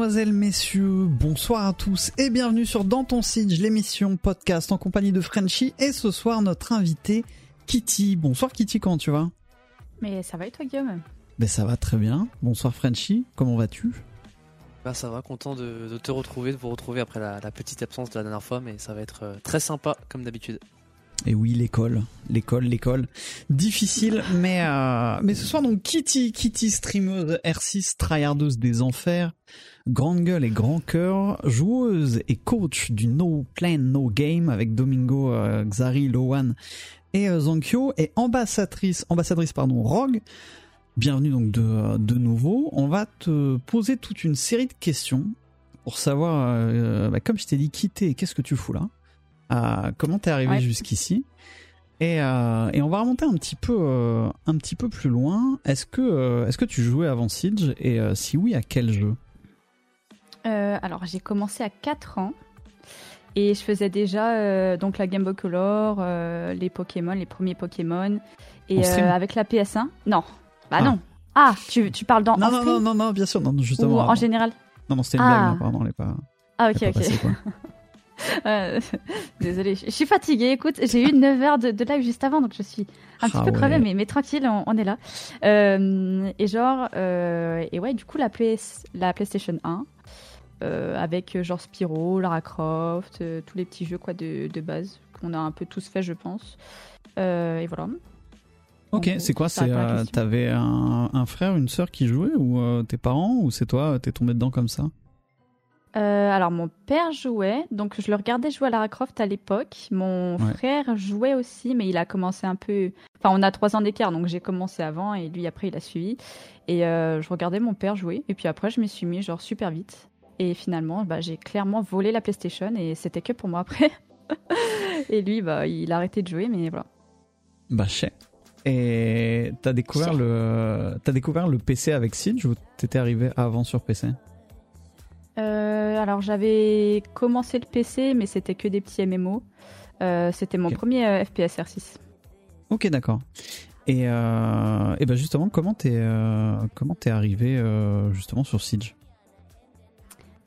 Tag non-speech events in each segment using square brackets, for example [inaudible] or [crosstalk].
Mesdemoiselles, messieurs, bonsoir à tous et bienvenue sur Dans ton Siege, l'émission podcast en compagnie de Frenchy et ce soir notre invité Kitty. Bonsoir Kitty, comment tu vas? Mais ça va et toi Guillaume? Ben ça va très bien. Bonsoir Frenchy, comment vas-tu? Bah ça va, content de, te retrouver, de vous retrouver après la, petite absence de la dernière fois, mais ça va être euh, très sympa comme d'habitude. Et oui, l'école, l'école, l'école. Difficile, mais euh, ce soir donc Kitty, Kitty streameuse R6, tryhardeuse des enfers, grande gueule et grand cœur, joueuse et coach du No Plan No Game avec Domingo, euh, Xari, Lowan et euh, Zankyo et ambassadrice, ambassadrice pardon, Rogue. Bienvenue donc de nouveau. On va te poser toute une série de questions pour savoir, bah, comme je t'ai dit, quitter, qu'est-ce que tu fous là comment t'es arrivé jusqu'ici? Et, euh, et, on va remonter un petit peu, euh, un petit peu plus loin. Est-ce que, euh, est-ce que tu jouais avant Siege? Et si oui, à quel jeu? Alors j'ai commencé à 4 ans et je faisais déjà donc la Game Boy Color, les Pokémon, les premiers Pokémon et avec la PS1. Non, bah ah. non. Ah, tu, tu parles dans non, non, non, non, non, bien sûr, non, justement. Ou en général? Non, non, c'était une blague, ah. pardon, elle est pas. Ah ok, ok. [laughs] [laughs] Euh, [laughs] désolée, je suis fatiguée. Écoute, j'ai eu 9 heures de, live juste avant, donc je suis un petit ah peu crevée, mais, mais tranquille, on, est là. Euh, et genre, euh, et ouais, du coup, la, la PlayStation 1, avec genre Spyro, Lara Croft, tous les petits jeux quoi de, de base qu'on a un peu tous fait, je pense. et voilà. Ok, c'est quoi? C'est t'avais un, un, frère, une sœur qui jouait ou tes parents ou c'est toi t'es tombé dedans comme ça? Euh, alors mon père jouait, donc je le regardais jouer à Lara Croft à l'époque. Mon frère jouait aussi, mais il a commencé un peu. Enfin, on a trois ans d'écart, donc j'ai commencé avant et lui après il a suivi. Et euh, je regardais mon père jouer, et puis après je m'y suis mis genre super vite. Et finalement, bah, j'ai clairement volé la PlayStation et c'était que pour moi après. [laughs] et lui, bah, il a arrêté de jouer, mais voilà. Bah, chais. Et t'as découvert le, t'as découvert le PC avec Siege ou t'étais arrivé avant sur PC euh, alors j'avais commencé le PC, mais c'était que des petits MMO. Euh, c'était mon premier euh, FPS R6. Ok, d'accord. Et, et ben justement, comment t'es comment t'es arrivé justement sur Siege?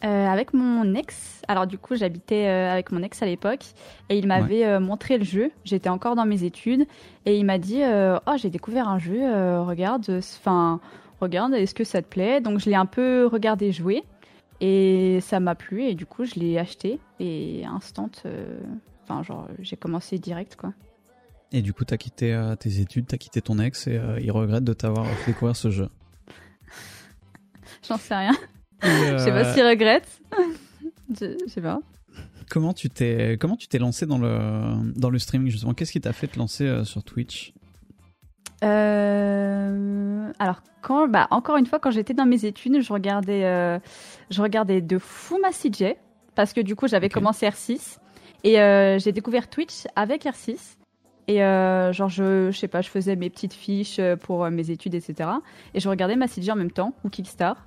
Avec mon ex. Alors du coup, j'habitais avec mon ex à l'époque et il m'avait montré le jeu. J'étais encore dans mes études et il m'a dit "Oh, j'ai découvert un jeu, regarde, enfin, regarde, est-ce que ça te plaît? Donc je l'ai un peu regardé jouer et ça m'a plu et du coup je l'ai acheté et instant, euh, enfin genre j'ai commencé direct quoi. Et du coup t'as quitté euh, tes études, t'as quitté ton ex et euh, il regrette de t'avoir fait découvert ce jeu. [laughs] J'en sais rien. [laughs] Je sais pas s'il regrette. [laughs] je, sais pas. Comment tu t'es comment tu t'es lancé dans le dans le streaming justement? Qu'est-ce qui t'a fait te lancer sur Twitch? Euh, alors quand, bah, encore une fois, quand j'étais dans mes études, je regardais, euh, je regardais de fou ma CJ parce que du coup j'avais commencé R6 et euh, j'ai découvert Twitch avec R6 et genre je, je sais pas, je faisais mes petites fiches pour mes études etc et je regardais ma CJ en même temps ou Kickstar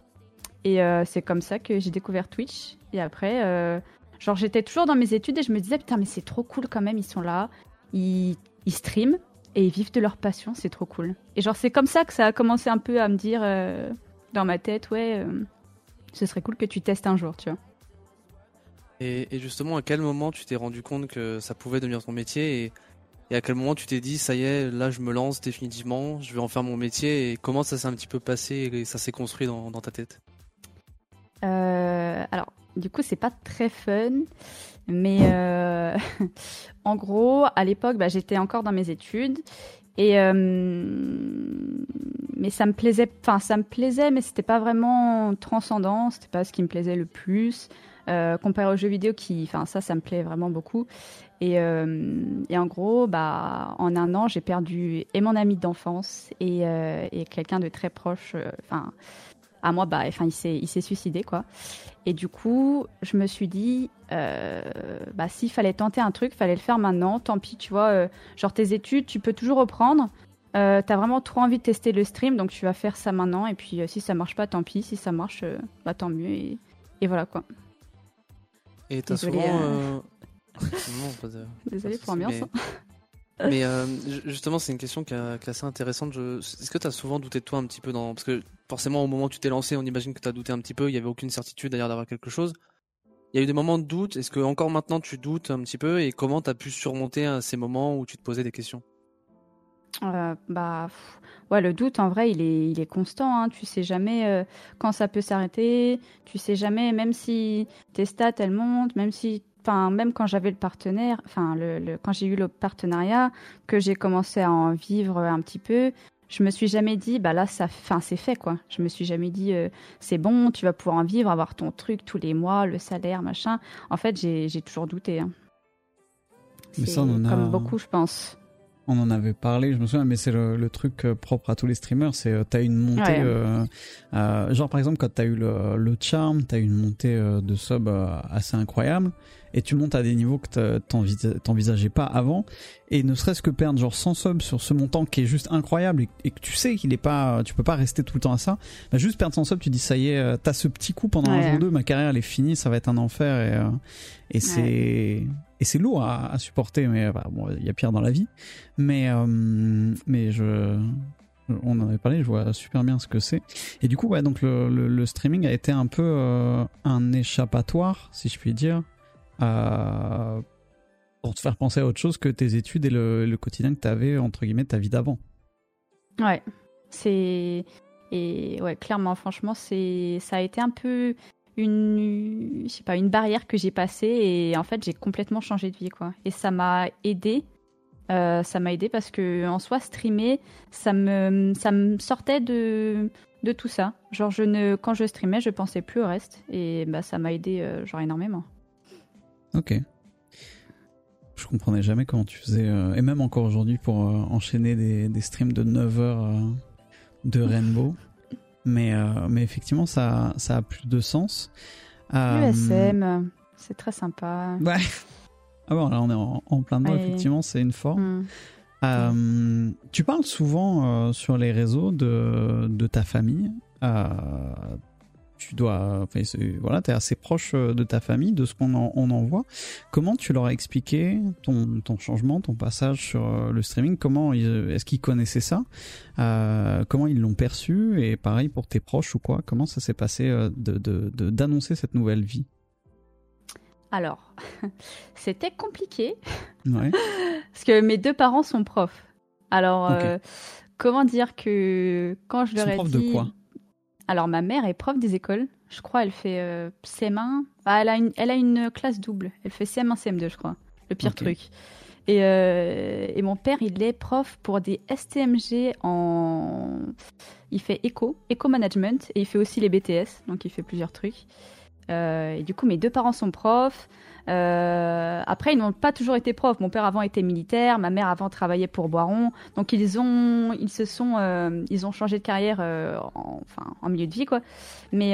et c'est comme ça que j'ai découvert Twitch et après genre j'étais toujours dans mes études et je me disais putain mais c'est trop cool quand même ils sont là ils, ils streament et ils vivent de leur passion, c'est trop cool. Et genre, c'est comme ça que ça a commencé un peu à me dire euh, dans ma tête, ouais, euh, ce serait cool que tu testes un jour, tu vois. Et, justement, à quel moment tu t'es rendu compte que ça pouvait devenir ton métier et, à quel moment tu t'es dit, ça y est, là je me lance définitivement, je vais en faire mon métier et comment ça s'est un petit peu passé et ça s'est construit dans, ta tête? Euh, Alors, du coup, c'est pas très fun. Mais euh, [laughs] en gros, à l'époque, bah, j'étais encore dans mes études. Et euh, mais ça me plaisait, enfin ça me plaisait, mais c'était pas vraiment transcendant, c'était pas ce qui me plaisait le plus euh, comparé aux jeux vidéo qui, enfin ça, ça me plaît vraiment beaucoup. Et, et en gros, bah en un an, j'ai perdu et mon ami d'enfance et, et quelqu'un de très proche, enfin à moi, bah, enfin, il s'est, il s'est suicidé, quoi. Et du coup, je me suis dit, euh, bah, s'il fallait tenter un truc, fallait le faire maintenant. Tant pis, tu vois, euh, genre tes études, tu peux toujours reprendre. Euh, t'as vraiment trop envie de tester le stream, donc tu vas faire ça maintenant. Et puis, si ça marche pas, tant pis. Si ça marche, bah, tant mieux. Et, et voilà, quoi. Et t'as souvent. [laughs] Désolé pour l'ambiance. Mais, [laughs] justement, c'est une question qui est assez intéressante. Est-ce que tu as souvent douté de toi un petit peu dans. Parce que forcément au moment où tu t'es lancé, on imagine que tu as douté un petit peu, il y avait aucune certitude d'ailleurs d'avoir quelque chose. Il y a eu des moments de doute, est-ce que encore maintenant tu doutes un petit peu et comment tu as pu surmonter ces moments où tu te posais des questions? Euh, bah ouais le doute en vrai il est il est constant hein. tu sais jamais euh, quand ça peut s'arrêter tu sais jamais même si tes stats elles montent même si enfin même quand j'avais le partenaire enfin le, quand j'ai eu le partenariat que j'ai commencé à en vivre un petit peu je me suis jamais dit bah là ça enfin c'est fait quoi. Je me suis jamais dit euh, c'est bon tu vas pouvoir en vivre avoir ton truc tous les mois le salaire machin. En fait j'ai toujours douté hein. Mais ça, on a... comme beaucoup je pense on en avait parlé, je me souviens, mais c'est le, truc euh, propre à tous les streamers, c'est euh, t'as une montée, euh, genre par exemple quand t'as eu le, le charm, t'as eu une montée de sub assez incroyable, et tu montes à des niveaux que t'envisageais pas avant, et ne serait-ce que perdre genre 100 subs sur ce montant qui est juste incroyable et, que tu sais qu'il est pas, tu peux pas rester tout le temps à ça, bah juste perdre 100 subs, tu dis ça y est, t'as ce petit coup pendant un jour ou deux, ma carrière elle est finie, ça va être un enfer et, et c'est et c'est lourd à, supporter, mais bah, bon, il y a pire dans la vie. Mais, euh, mais je, on en avait parlé, je vois super bien ce que c'est. Et du coup, ouais, donc le, streaming a été un peu euh, un échappatoire, si je puis dire, euh, pour te faire penser à autre chose que tes études et le, le quotidien que tu avais, entre guillemets, ta vie d'avant. Ouais, c'est. Et ouais, clairement, franchement, c'est ça a été un peu une, je sais pas, une barrière que j'ai passée et en fait j'ai complètement changé de vie quoi. Et ça m'a aidé. Euh, ça m'a aidé parce que en soi streamer, ça me, ça me sortait de, de tout ça. Genre je ne, quand je streamais, je pensais plus au reste et bah ça m'a aidé euh, genre énormément. Ok. Je comprenais jamais comment tu faisais, euh, et même encore aujourd'hui pour enchaîner des, des, streams de 9 heures de Rainbow. Mais, euh, mais effectivement, ça, ça a plus de sens. Euh, L'USM, c'est très sympa. Ouais. Ah bon, là, on est en, plein dedans, effectivement, c'est une forme. Mm. Euh, tu parles souvent sur les réseaux de, de ta famille tu dois, enfin, voilà, es assez proche euh, de ta famille, de ce qu'on en, on en voit. Comment tu leur as expliqué ton, ton changement, ton passage sur euh, le streaming? Comment est-ce qu'ils connaissaient ça? Euh, Comment ils l'ont perçu? Et pareil pour tes proches ou quoi? Comment ça s'est passé de, d'annoncer cette nouvelle vie? Alors, [laughs] c'était compliqué. [laughs] Parce que mes deux parents sont profs. Alors, comment dire que quand je leur ai dit... de quoi? Alors, ma mère est prof des écoles. Je crois elle fait euh, CM1. Ah, elle, a une, elle a une classe double. Elle fait CM1, CM2, je crois. Le pire truc. Et, euh, et, mon père, il est prof pour des STMG en. Il fait éco, éco-management, et il fait aussi les BTS, donc il fait plusieurs trucs. Euh, et du coup, mes deux parents sont profs. Euh, après, ils n'ont pas toujours été profs. Mon père avant était militaire, ma mère avant travaillait pour Boiron. Donc ils ont, ils se sont, euh, ils ont changé de carrière, euh, en, enfin en milieu de vie quoi. Mais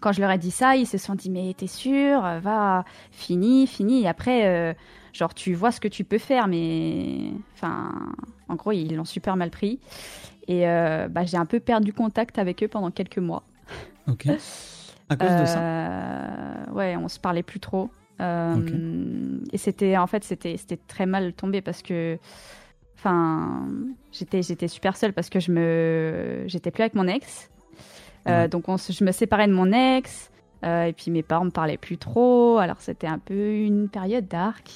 quand je leur ai dit ça, ils se sont dit mais t'es sûr, va, fini, fini. Et après, genre tu vois ce que tu peux faire, mais enfin, en gros ils l'ont super mal pris. Et bah, j'ai un peu perdu contact avec eux pendant quelques mois. Ok. [laughs] À cause de ça euh, Ouais, on se parlait plus trop. Euh, et c'était, en fait, c'était, très mal tombé parce que, enfin, j'étais, j'étais super seule parce que je me, j'étais plus avec mon ex. Euh, donc, on, je me séparais de mon ex. et puis mes parents me parlaient plus trop. Alors, c'était un peu une période dark.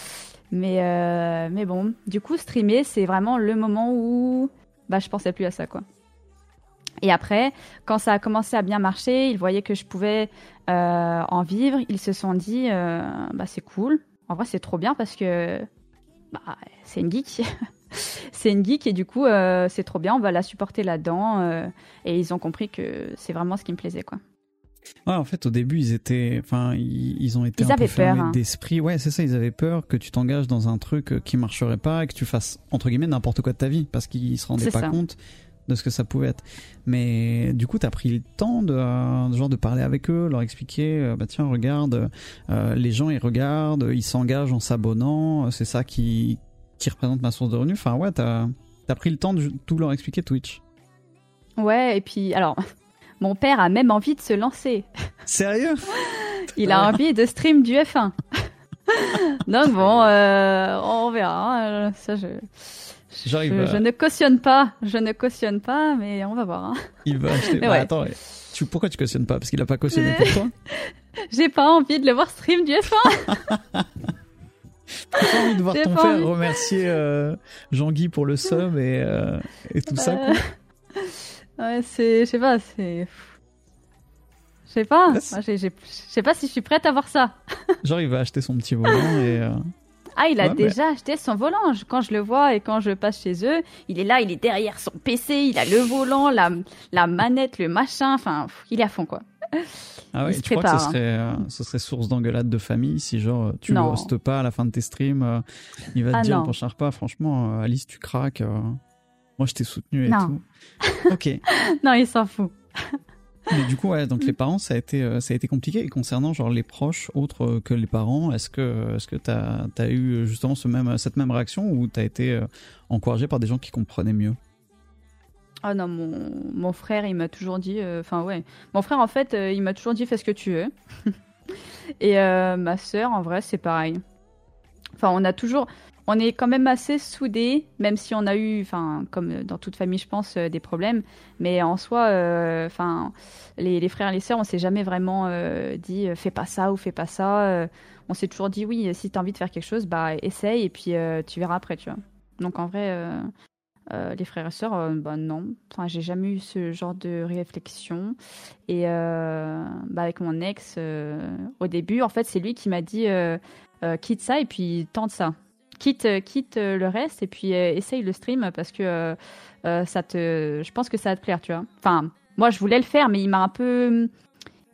[laughs] mais, mais bon, du coup, streamer, c'est vraiment le moment où, bah, je pensais plus à ça, quoi. Et après, quand ça a commencé à bien marcher, ils voyaient que je pouvais euh, en vivre. Ils se sont dit, euh, bah c'est cool. En vrai, c'est trop bien parce que bah, c'est une geek. [laughs] c'est une geek et du coup, euh, c'est trop bien. On va la supporter là-dedans. et ils ont compris que c'est vraiment ce qui me plaisait, quoi. Ouais, en fait, au début, ils étaient, enfin, ils, ont été un peu fermés hein. d'esprit. Ouais, c'est ça. Ils avaient peur que tu t'engages dans un truc qui marcherait pas et que tu fasses entre guillemets n'importe quoi de ta vie parce qu'ils se rendaient pas compte de ce que ça pouvait être. Mais du coup, tu as pris le temps de, euh, genre de parler avec eux, leur expliquer, euh, bah tiens, regarde, euh, les gens ils regardent, ils s'engagent en s'abonnant, c'est ça qui, qui représente ma source de revenus. Enfin ouais, t'as as pris le temps de tout leur expliquer Twitch. Ouais, et puis alors, [laughs] mon père a même envie de se lancer. [laughs] Sérieux? Il a envie de stream du F1. [laughs] Donc bon, on verra. Hein, ça, je Je, ne cautionne pas, je ne cautionne pas, mais on va voir. hein. il va acheter. [laughs] Mais Bah, ouais. attends, tu, pourquoi tu cautionnes pas? Parce qu'il a pas cautionné pour toi? [laughs] J'ai pas envie de le voir stream du F1. T'as [laughs] envie de voir J'ai ton pas père envie. remercier euh, Jean-Guy pour le et, euh, et tout ça. quoi. Euh, ouais, c'est, je sais pas, c'est. Je sais pas. J'ai- j'ai- Je sais pas si je suis prête à voir ça. Genre, il va acheter son petit volant et. Euh, Ah, il a Ouais, mais- déjà acheté son volant. Quand je le vois et quand je passe chez eux, il est là, il est derrière son PC, il a le volant, la, la manette, le machin. Enfin, il est à fond, quoi. Ah ouais, Il se tu crois que ce hein. serait, euh, ce serait source d'engueulade de famille si genre tu Non. le hostes pas à la fin de tes streams, euh, il va te Ah dire prochain repas, franchement, euh, Alice, tu craques. euh, moi, je t'ai soutenu et Non. tout. [laughs] ok. Non, il s'en fout. Mais du coup, ouais, donc les parents, ça a été, euh, ça a été compliqué. Et concernant genre les proches autres euh, que les parents, est-ce que, est-ce que t'as, as eu euh, justement ce même, cette même réaction ou t'as été euh, encouragé par des gens qui comprenaient mieux? Ah non, mon, mon frère, il m'a toujours dit. euh, Enfin, ouais. Mon frère, en fait, euh, il m'a toujours dit fais ce que tu veux. [laughs] Et euh, ma sœur, en vrai, c'est pareil. Enfin, on a toujours. On est quand même assez soudés, même si on a eu, comme dans toute famille, je pense, euh, des problèmes. Mais en soi, euh, les, frères et les sœurs, on s'est jamais vraiment euh, dit fais pas ça ou fais pas ça. On s'est toujours dit oui, si t'as envie de faire quelque chose, bah essaye et puis tu verras après, tu. Donc en vrai, les frères et sœurs, bah non. Enfin, j'ai jamais eu ce genre de réflexion. Et bah, avec mon ex, au début, en fait, c'est lui qui m'a dit quitte ça et puis tente ça. Quitte, euh, quitte euh, le reste et puis euh, essaye le stream parce que ça te, je pense que ça va te plaire, tu vois. Enfin, moi, je voulais le faire, mais il m'a un peu,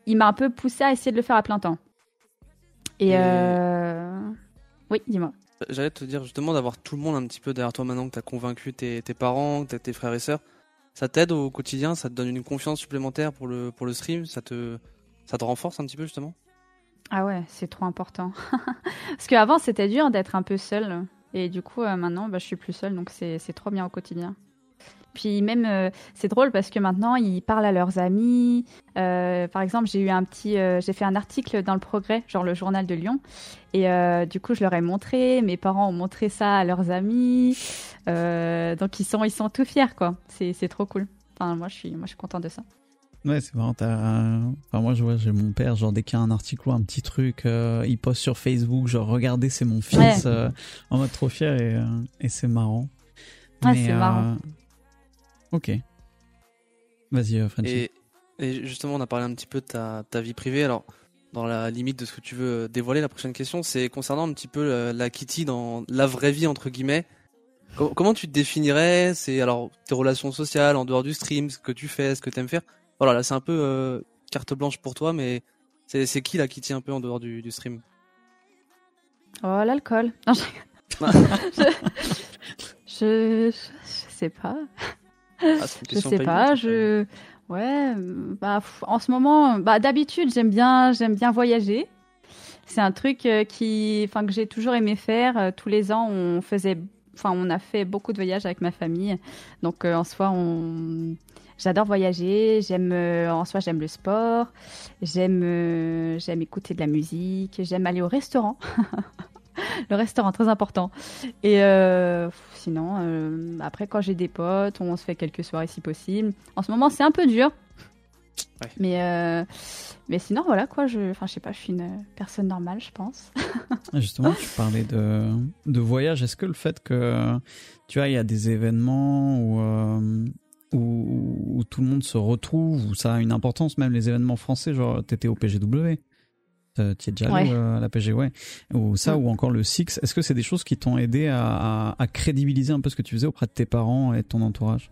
il m'a un peu poussé à essayer de le faire à plein temps. Et, Et- oui, dis-moi. J'allais te dire justement d'avoir tout le monde un petit peu derrière toi maintenant que tu as convaincu tes, tes parents, que tes frères et sœurs. Ça t'aide au quotidien, ça te donne une confiance supplémentaire pour le, pour le stream, ça te, ça te renforce un petit peu justement? Ah ouais, c'est trop important. [laughs] Parce qu'avant, c'était dur d'être un peu seule. Et du coup, euh, maintenant, bah, je suis plus seule, donc c'est trop bien au quotidien. Puis même, euh, c'est drôle parce que maintenant, ils parlent à leurs amis. Euh, par exemple, j'ai eu un petit, j'ai fait un article dans le Progrès, genre le journal de Lyon, et du coup, je leur ai montré. Mes parents ont montré ça à leurs amis, donc ils sont, ils sont tout fiers, quoi. C'est c'est trop cool. Enfin, moi, je suis, moi, je suis contente de ça. Ouais, c'est marrant. t'as- Enfin, moi, je vois, j'ai mon père, genre, dès qu'il y a un article ou un petit truc, euh, il poste sur Facebook, genre, regardez, c'est mon fils, Ouais. euh, en mode trop fier et, euh, et c'est marrant. Ouais, c'est marrant. Ok. Vas-y, euh, Frenchy. Et, et justement, on a parlé un petit peu de ta, ta vie privée. Alors, dans la limite de ce que tu veux dévoiler, la prochaine question, c'est concernant un petit peu la, la Kitty dans la vraie vie, entre guillemets. Com- comment tu te définirais? C'est alors tes relations sociales en dehors du stream, ce que tu fais, ce que tu aimes faire. Voilà, là, c'est un peu euh, carte blanche pour toi, mais c'est qui la Kitty un peu en dehors du, du stream? Oh, l'alcool. Non, je... [laughs] je... je... je sais pas. Ah, Je sais pas, je ouais, bah en ce moment, bah d'habitude, j'aime bien j'aime bien voyager. C'est un truc euh, qui enfin que j'ai toujours aimé faire Euh, tous les ans, on faisait enfin on a fait beaucoup de voyages avec ma famille. Donc euh, en soi, on j'adore voyager, j'aime euh, en soi j'aime le sport, j'aime euh, j'aime écouter de la musique, j'aime aller au restaurant. [laughs] le restaurant très important. Et euh, sinon, euh, après, quand j'ai des potes, on se fait quelques soirées si possible. En ce moment, c'est un peu dur. Ouais. Mais, euh, mais sinon, voilà quoi. Je, enfin, je sais pas, je suis une personne normale, je pense. [laughs] Ah, Justement, tu parlais de, de voyage. Est-ce que le fait que, tu vois, il y a des événements où, euh, où, où tout le monde se retrouve, où ça a une importance, même les événements français, genre t'étais au PGW, euh, tu es déjà allé Ouais. euh, à la PG, ouais, ou ça, Mm. ou encore le Six. Est-ce que c'est des choses qui t'ont aidé à, à, à crédibiliser un peu ce que tu faisais auprès de tes parents et de ton entourage?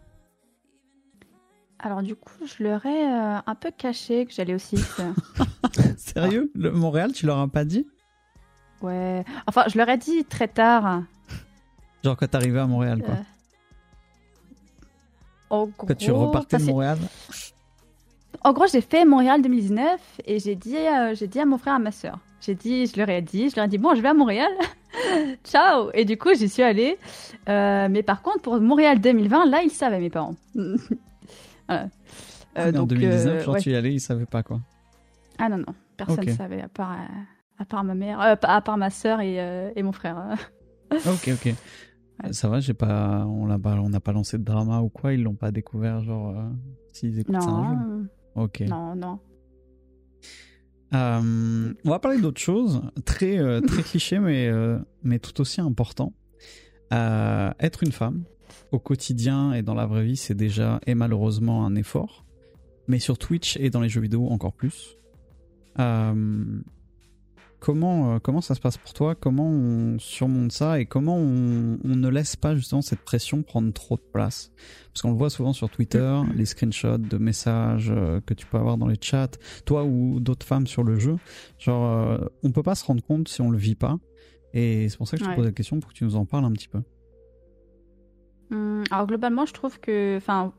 Alors, du coup, je leur ai euh, un peu caché que j'allais aussi. [laughs] Sérieux? Le Montréal, tu leur as pas dit? Ouais. Enfin, je leur ai dit très tard. Genre quand t'arrivais à Montréal, quoi. En gros, Quand tu repartais de Montréal En gros, j'ai fait Montréal 2019 et j'ai dit, euh, j'ai dit à mon frère et à ma sœur. J'ai dit, je leur ai dit, je leur ai dit, bon, je vais à Montréal. [laughs] Ciao. Et du coup, j'y suis allée. Euh, mais par contre, pour Montréal 2020, là, ils savaient, mes parents. [laughs] Voilà. Euh, Mais en donc, 2019, euh, genre ouais. tu y allais, ils savaient pas, quoi. Ah non, non. Personne ne savait, à part, à part ma mère, à part ma sœur et, et mon frère. [laughs] Ok, ok. Ça va, j'ai pas, on n'a pas, on n'a pas lancé de drama ou quoi, ils l'ont pas découvert, genre, euh, s'ils écoutent ça un jour. Ok. Non, non. Euh, on va parler d'autre chose, très, euh, très [laughs] cliché, mais, mais tout aussi important. être une femme, au quotidien et dans la vraie vie, c'est déjà et malheureusement un effort. Mais sur Twitch et dans les jeux vidéo, encore plus. Comment, euh, comment ça se passe pour toi? Comment on surmonte ça et comment on, ne laisse pas justement cette pression prendre trop de place? Parce qu'on le voit souvent sur Twitter, les screenshots de messages euh, que tu peux avoir dans les chats, toi ou d'autres femmes sur le jeu. Genre, euh, on peut pas se rendre compte si on le vit pas. Et c'est pour ça que je te pose la question pour que tu nous en parles un petit peu. Hum, alors globalement, je trouve que, enfin,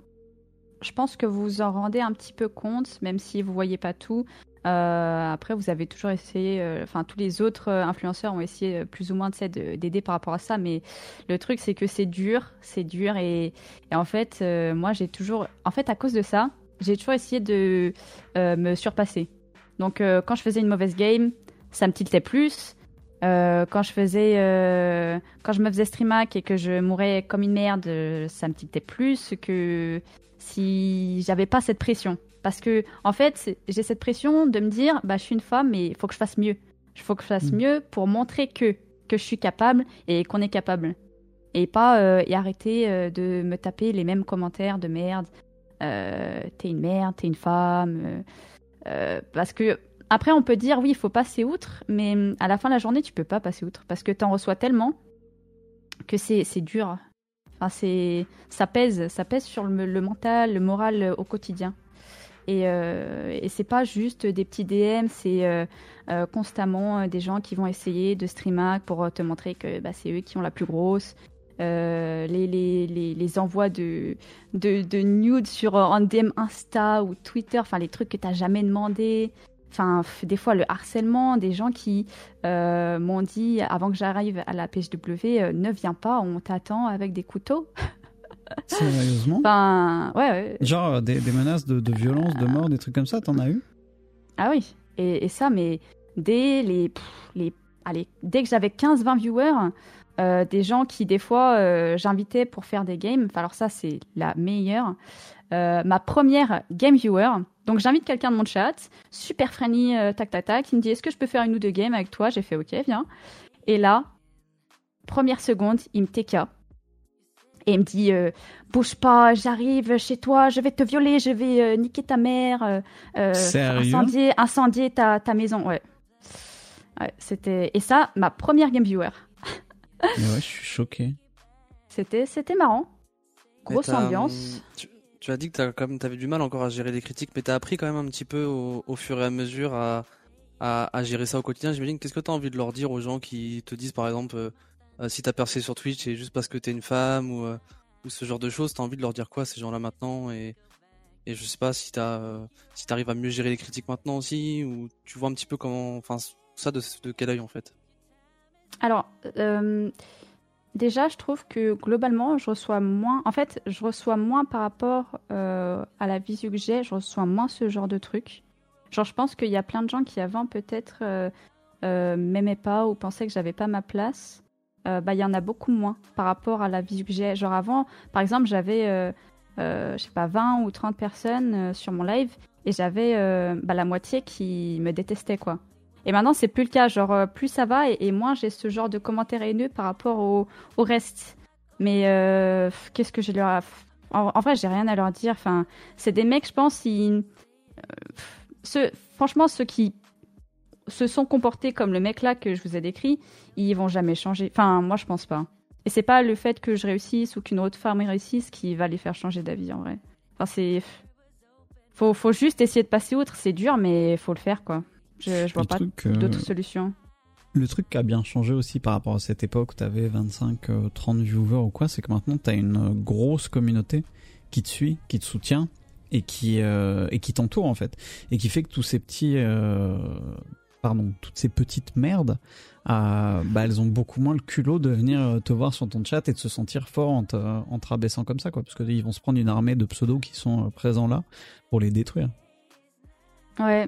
je pense que vous en rendez un petit peu compte, même si vous voyez pas tout. Euh, après, vous avez toujours essayé, euh, enfin, tous les autres euh, influenceurs ont essayé plus ou moins d'aider par rapport à ça, mais le truc, c'est que c'est dur, c'est dur, et, en fait, moi, j'ai toujours, en fait, à cause de ça, j'ai toujours essayé de me surpasser. Donc, quand je faisais une mauvaise game, ça me tiltait plus. quand je faisais, quand je me faisais streamac et que je mourais comme une merde, ça me tiltait plus que si j'avais pas cette pression. Parce que, en fait, j'ai cette pression de me dire, bah, je suis une femme, mais il faut que je fasse mieux. Il faut que je fasse mm. mieux pour montrer que, que je suis capable et qu'on est capable. Et pas euh, et arrêter euh, de me taper les mêmes commentaires de merde. Euh, t'es une merde, t'es une femme. parce que, après, on peut dire, oui, il faut passer outre, mais mm, à la fin de la journée, tu peux pas passer outre. Parce que t'en reçois tellement que c'est dur. Enfin, ça pèse, ça pèse sur le, le mental, le moral au quotidien. Et, euh, et c'est pas juste des petits DM, c'est euh, euh, constamment des gens qui vont essayer de streamer pour te montrer que bah, c'est eux qui ont la plus grosse. les, les, les, envois de, de, de nudes sur un DM Insta ou Twitter, enfin les trucs que tu n'as jamais demandé. Enfin, des fois, le harcèlement, des gens qui m'ont dit avant que j'arrive à la PHW, ne viens pas, on t'attend avec des couteaux. [laughs] Sérieusement? Ouais, ouais. Genre euh, des, menaces de, violence, de mort, des trucs comme ça, t'en as eu? Ah oui. Et, ça, mais dès les. les allez, dès que j'avais 15-20 viewers, euh, des gens qui, des fois, euh, j'invitais pour faire des games. alors, ça, c'est la meilleure. ma première game viewer. Donc, j'invite quelqu'un de mon chat, super friendly, tac, tac, tac, qui me dit Est-ce que je peux faire une ou deux games avec toi? J'ai fait Ok, viens. Et là, première seconde, il me TK. Et il me dit euh, Bouge pas, j'arrive chez toi, je vais te violer, je vais euh, niquer ta mère, euh, incendier, incendier ta, ta maison. Ouais. ouais c'était... Et ça, ma première Game Viewer. ouais, je suis choqué. C'était, c'était marrant. Grosse ambiance. Tu, as dit que tu avais du mal encore à gérer les critiques, mais tu as appris quand même un petit peu au, fur et à mesure à, à, à gérer ça au quotidien. J'imagine, qu'est-ce que tu as envie de leur dire aux gens qui te disent par exemple euh, si t'as percé sur Twitch, c'est juste parce que t'es une femme ou, euh, ou ce genre de choses. T'as envie de leur dire quoi ces gens-là maintenant? Et, et je sais pas si t'as euh, si t'arrives à mieux gérer les critiques maintenant aussi ou tu vois un petit peu comment, enfin ça de, de quel œil en fait? Alors déjà, je trouve que globalement, je reçois moins. En fait, je reçois moins par rapport à la visu que j'ai. Je reçois moins ce genre de trucs. Genre, je pense qu'il y a plein de gens qui avant peut-être m'aimaient pas ou pensaient que j'avais pas ma place. Euh, bah, il y en a beaucoup moins par rapport à la visu que j'ai. Genre avant, par exemple, j'avais, euh, euh, je sais pas, 20 ou 30 personnes sur mon live et j'avais bah, la moitié qui me détestait, quoi. Et maintenant, c'est plus le cas. Genre, plus ça va et, moins j'ai ce genre de commentaires haineux par rapport au, au reste. Mais qu'est-ce que je leur. En vrai, j'ai rien à leur dire. Enfin, c'est des mecs, je pense, ils. Ceux, franchement, ceux qui se sont comportés comme le mec là que je vous ai décrit, ils vont jamais changer. Enfin, moi je pense pas. Et c'est pas le fait que je réussisse ou qu'une autre femme réussisse qui va les faire changer d'avis en vrai. Enfin, c'est. Faut, faut juste essayer de passer outre. C'est dur, mais faut le faire quoi. Je, je vois pas euh, d'autres solutions. Le truc qui a bien changé aussi par rapport à cette époque où t'avais 25, 30 euh, viewers ou quoi, c'est que maintenant t'as une euh, grosse communauté qui te suit, qui te soutient et qui, et qui t'entoure en fait. Et qui fait que tous ces petits toutes ces petites merdes, euh, bah, elles ont beaucoup moins le culot de venir euh, te voir sur ton chat et de se sentir fort en te, rabaissant comme ça, quoi. Parce qu'ils vont se prendre une armée de pseudos qui sont euh, présents là pour les détruire. Ouais.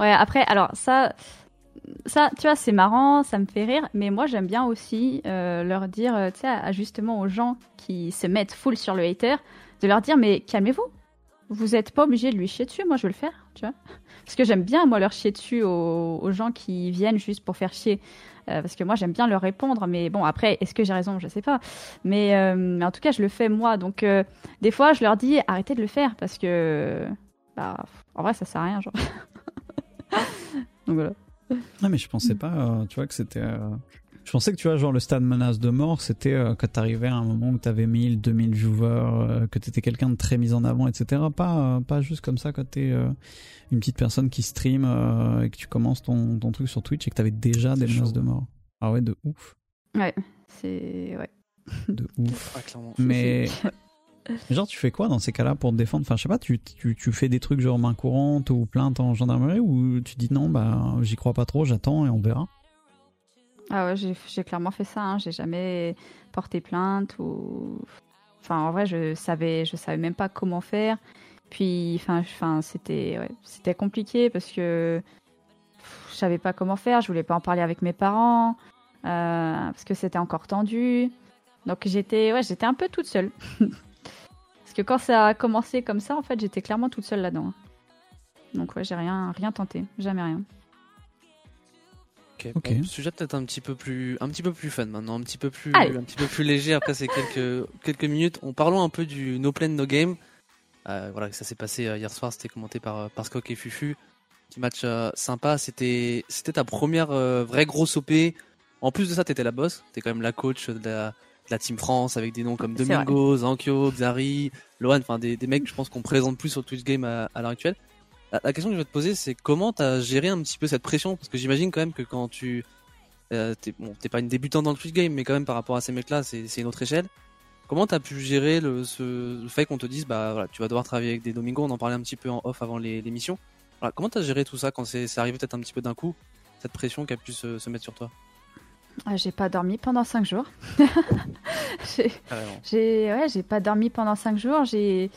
Ouais, après, alors ça, ça, tu vois, c'est marrant, ça me fait rire, mais moi j'aime bien aussi leur dire, tu sais, justement aux gens qui se mettent full sur le hater, de leur dire, mais calmez-vous, vous n'êtes pas obligé de lui chier dessus, moi je veux le faire, tu vois. Parce que j'aime bien, moi, leur chier dessus aux, gens qui viennent juste pour faire chier. Euh, parce que moi, j'aime bien leur répondre. Mais bon, après, est-ce que j'ai raison? Je sais pas. Mais, en tout cas, je le fais moi. Donc, des fois, je leur dis, arrêtez de le faire. Parce que, bah, en vrai, ça sert à rien, genre. [laughs] donc voilà. Non, mais je pensais pas, euh, tu vois, que c'était. Euh, je pensais que, tu vois, genre le stade menace de mort, c'était euh, quand t'arrivais à un moment où t'avais 1000, 2000 viewers, que t'étais quelqu'un de très mis en avant, etc. Pas, pas juste comme ça quand t'es une petite personne qui stream et que tu commences ton, ton truc sur Twitch et que t'avais déjà des menaces de mort. Ah ouais, de ouf. Ouais, c'est. Ouais. [laughs] De ouf. Ah, [laughs] mais. Genre, tu fais quoi dans ces cas-là pour te défendre? Enfin, je sais pas, tu, tu, tu, fais des trucs genre main courante ou plainte en gendarmerie ou tu dis non, bah j'y crois pas trop, j'attends et on verra Ah ouais, j'ai clairement fait ça, hein. j'ai jamais porté plainte ou. Enfin, en vrai, je savais, je savais même pas comment faire. Puis, enfin, c'était ouais, c'était compliqué parce que je savais pas comment faire, je voulais pas en parler avec mes parents euh, parce que c'était encore tendu. Donc j'étais ouais, j'étais un peu toute seule. [laughs] Parce que quand ça a commencé comme ça, en fait, j'étais clairement toute seule là-dedans. Donc ouais, j'ai rien, rien tenté, jamais rien. Ok. sujet peut-être un petit peu plus, un petit peu plus fun maintenant, un petit peu plus, un petit peu plus léger après ces quelques, quelques minutes. En parlant un peu du No Plan No Game. Euh, voilà, ça s'est passé euh, hier soir. C'était commenté par euh, par Scott et Fufu. Petit match sympa. C'était, c'était ta première vraie grosse OP. En plus de ça, t'étais la boss. T'es quand même la coach de la, la Team France avec des noms comme Domingo, Zankyo, Xari, Lohan, enfin des, des, mecs je pense qu'on présente plus sur Twitch Game à, l'heure actuelle. La, question que je vais te poser c'est comment t'as géré un petit peu cette pression? Parce que j'imagine quand même que quand tu euh, t'es bon, pas une débutante dans le Twitch Game mais quand même par rapport à ces mecs là c'est une autre échelle. Comment t'as pu gérer le, ce, fait qu'on te dise bah voilà tu vas devoir travailler avec des Domingo on en parlait un petit peu en off avant l'émission. Voilà, comment t'as géré tout ça quand c'est arrivé peut-être un petit peu d'un coup cette pression qui a pu se mettre sur toi? Ah, j'ai pas dormi pendant 5 jours. [laughs] [laughs] j'ai ouais, j'ai pas dormi pendant 5 jours. J'ai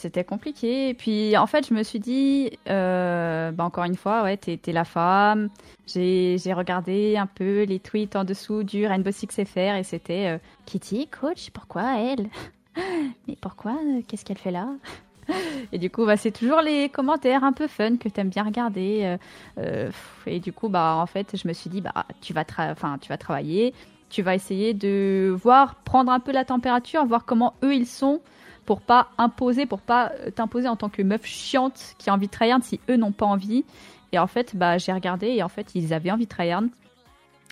c'était compliqué. Et puis en fait, je me suis dit, euh, bah, encore une fois, ouais, t'es es la femme. J'ai regardé un peu les tweets en dessous du Rainbow Six FR et c'était euh, Kitty, coach, pourquoi elle? [laughs] Mais pourquoi Qu'est-ce qu'elle fait là? Et du coup, bah, c'est toujours les commentaires un peu fun que tu aimes bien regarder. Euh, euh, et du coup, bah, en fait, je me suis dit, bah, tu vas, tu vas travailler, tu vas essayer de voir, prendre un peu la température, voir comment eux ils sont, pour pas imposer, pour pas euh, t'imposer en tant que meuf chiante qui a envie de tryhard si eux n'ont pas envie. Et en fait, bah, j'ai regardé et en fait, ils avaient envie de tryhard.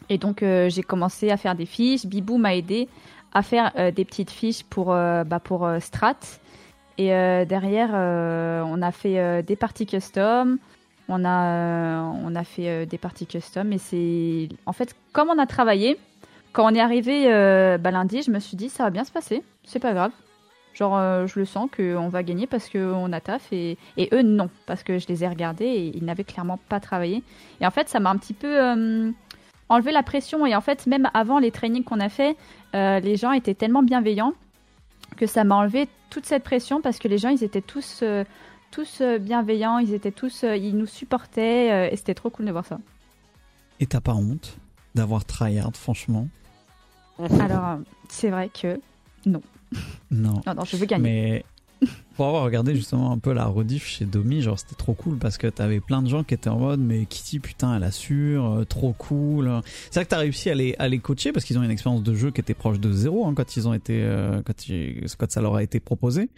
Et donc, j'ai commencé à faire des fiches. Bibou m'a aidé à faire des petites fiches pour, bah, pour Strat. Et euh, derrière, euh, on a fait euh, des parties custom. On a, on a fait des parties custom. Et c'est. En fait, comme on a travaillé, quand on est arrivé bah, lundi, je me suis dit, ça va bien se passer. C'est pas grave. Genre, je le sens qu'on va gagner parce qu'on a taf et, et, eux, non. Parce que je les ai regardés et ils n'avaient clairement pas travaillé. Et en fait, ça m'a un petit peu enlevé la pression. Et en fait, même avant les trainings qu'on a fait, les gens étaient tellement bienveillants que ça m'a enlevé toute cette pression parce que les gens, ils étaient tous, euh, tous euh, bienveillants, ils étaient tous, euh, ils nous supportaient et c'était trop cool de voir ça. Et t'as pas honte d'avoir tryhard, franchement? [laughs] Alors, c'est vrai que non. Non. non, non, je veux gagner. Mais pour avoir regardé justement un peu la rediff chez Domi, genre c'était trop cool parce que t'avais plein de gens qui étaient en mode mais Kitty putain elle assure, euh, trop cool. C'est vrai que t'as réussi à les, à les coacher parce qu'ils ont une expérience de jeu qui était proche de zéro hein, quand ils ont été euh, quand, quand, ça leur a été proposé.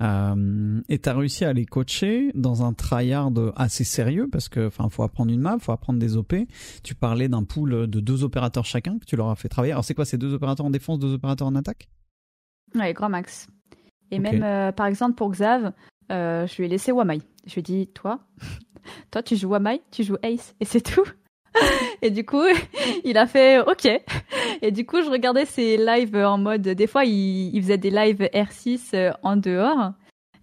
Euh, et t'as réussi à les coacher dans un tryhard assez sérieux parce que enfin faut apprendre une map, faut apprendre des OP. Tu parlais d'un pool de deux opérateurs chacun que tu leur as fait travailler. Alors c'est quoi ces deux opérateurs en défense, deux opérateurs en attaque? Ouais, grand max. Et même, euh, par exemple, pour Xav, euh, je lui ai laissé Wamai. Je lui ai dit, toi, [laughs] toi, tu joues Wamai, tu joues Ace, et c'est tout. [laughs] et du coup, [laughs] il a fait OK. Et du coup, je regardais ses lives en mode. Des fois, il, il faisait des lives R6 euh, en dehors.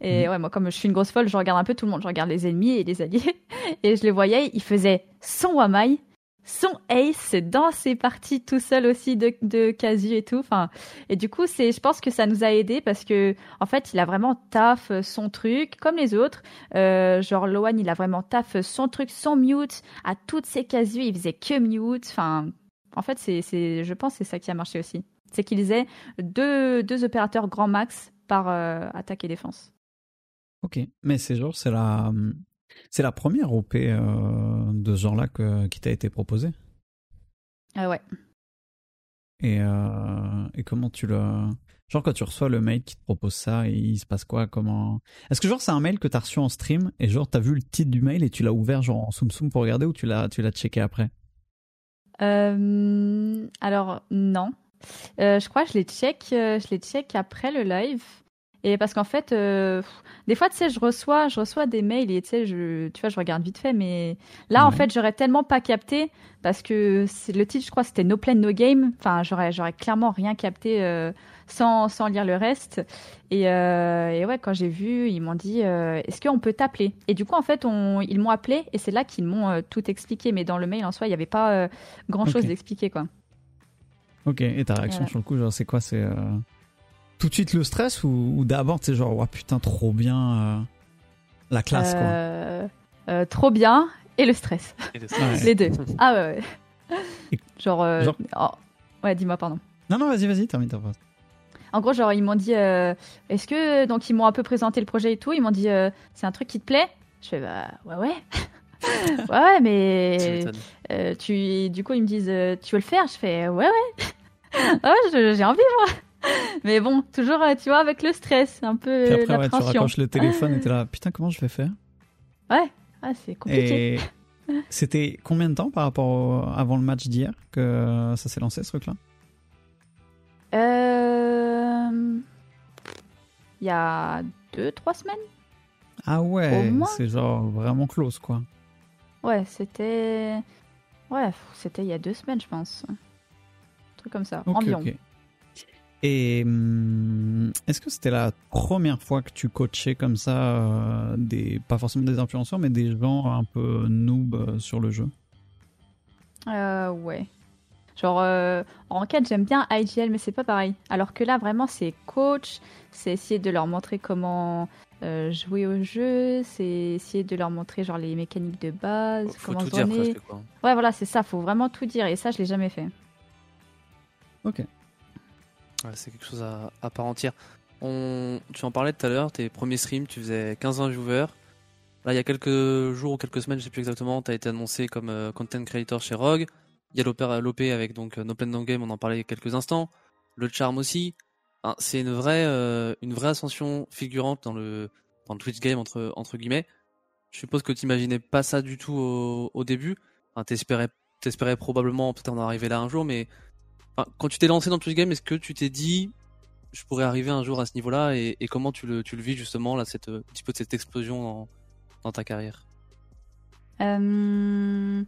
Et mhm. ouais, moi, comme je suis une grosse folle, je regarde un peu tout le monde. Je regarde les ennemis et les alliés. Et je les voyais, il faisait son Wamai, son ace dans ses parties tout seul aussi de, de casu et tout. Enfin, et du coup, c'est, je pense que ça nous a aidé parce que en fait, il a vraiment taf son truc comme les autres. Euh, genre Loan, il a vraiment taf son truc, son mute à toutes ses casus, il faisait que mute. Enfin, en fait, c'est, c'est, je pense, que c'est ça qui a marché aussi. C'est qu'ils aient deux, deux opérateurs grand max par euh, attaque et défense. Ok, mais c'est genre, c'est la, c'est la première OP euh, de ce genre-là qui t'a été proposée? Ah ouais. Et, euh, et comment tu le. Genre, quand tu reçois le mail qui te propose ça, il se passe quoi? Comment? Est-ce que, genre, c'est un mail que t'as reçu en stream et, genre, t'as vu le titre du mail et tu l'as ouvert, genre, en soum soum pour regarder ou tu l'as, tu l'as checké après? Euh, Alors, non. je crois que je l'ai check, je l'ai check après le live. Et parce qu'en fait, euh, des fois, tu sais, je reçois, je reçois des mails et tu sais, je, tu vois, je regarde vite fait, mais là, en fait, j'aurais tellement pas capté parce que le titre, je crois, c'était No Plan No Game. Enfin, j'aurais, j'aurais clairement rien capté euh, sans, sans lire le reste. Et, euh, et ouais, quand j'ai vu, ils m'ont dit, est-ce qu'on peut t'appeler? Et du coup, en fait, on, ils m'ont appelé et c'est là qu'ils m'ont tout expliqué. Mais dans le mail en soi, il n'y avait pas grand chose d'expliqué, quoi. Ok. Et ta réaction sur le coup, genre, c'est quoi? C'est tout de suite le stress ou, d'abord tu genre oh, putain trop bien euh, la classe quoi. Euh, euh, trop bien et le stress, [laughs] les deux. Ah ouais, ouais. genre, oh, ouais dis-moi pardon. Non non vas-y vas-y termine ta phrase. En gros genre ils m'ont dit est-ce que donc ils m'ont un peu présenté le projet et tout ils m'ont dit c'est un truc qui te plaît? Je fais bah ouais ouais. [laughs] Ouais mais tu du coup ils me disent tu veux le faire? Je fais ouais ouais. [laughs] Ouais j'ai envie moi mais bon, toujours, euh, tu vois, avec le stress, un peu Puis après, ouais, tu raccroches le téléphone et t'es là, [laughs] putain, comment je vais faire? Ouais, ah, c'est compliqué. c'était combien de temps par rapport avant le match d'hier que ça s'est lancé, ce truc-là? Euh... Il y a deux, trois semaines. Ah ouais, c'est genre vraiment close, quoi. Ouais, c'était... Ouais, c'était il y a deux semaines, je pense. Un truc comme ça, environ. Et hum, est-ce que c'était la première fois que tu coachais comme ça, euh, des, pas forcément des influenceurs, mais des gens un peu noob euh, sur le jeu? Euh, Ouais. Genre, en enquête, j'aime bien IGL, mais c'est pas pareil. Alors que là, vraiment, c'est coach, c'est essayer de leur montrer comment jouer au jeu, c'est essayer de leur montrer genre les mécaniques de base, faut comment tout dire presque, quoi. Ouais, voilà, c'est ça, faut vraiment tout dire. Et ça, je l'ai jamais fait. Ok c'est quelque chose à, part entière. On, tu en parlais tout à l'heure, tes premiers streams, tu faisais 15-20 viewers. Là, il y a quelques jours ou quelques semaines, je sais plus exactement, tu as été annoncé comme euh, content creator chez Rogue. Il y a l'OP avec donc euh, No Plan No Game, on en parlait quelques instants. Le Charm aussi. c'est une vraie, euh, une vraie ascension figurante dans le, dans le Twitch game, entre, entre guillemets. Je suppose que tu n'imaginais pas ça du tout au, au début. Enfin, t'espérais, t'espérais probablement peut-être en arriver là un jour, mais quand tu t'es lancé dans Twitch Game, est-ce que tu t'es dit je pourrais arriver un jour à ce niveau-là et, comment tu le, vis justement là, cette, un petit peu de cette explosion dans, ta carrière? Euh,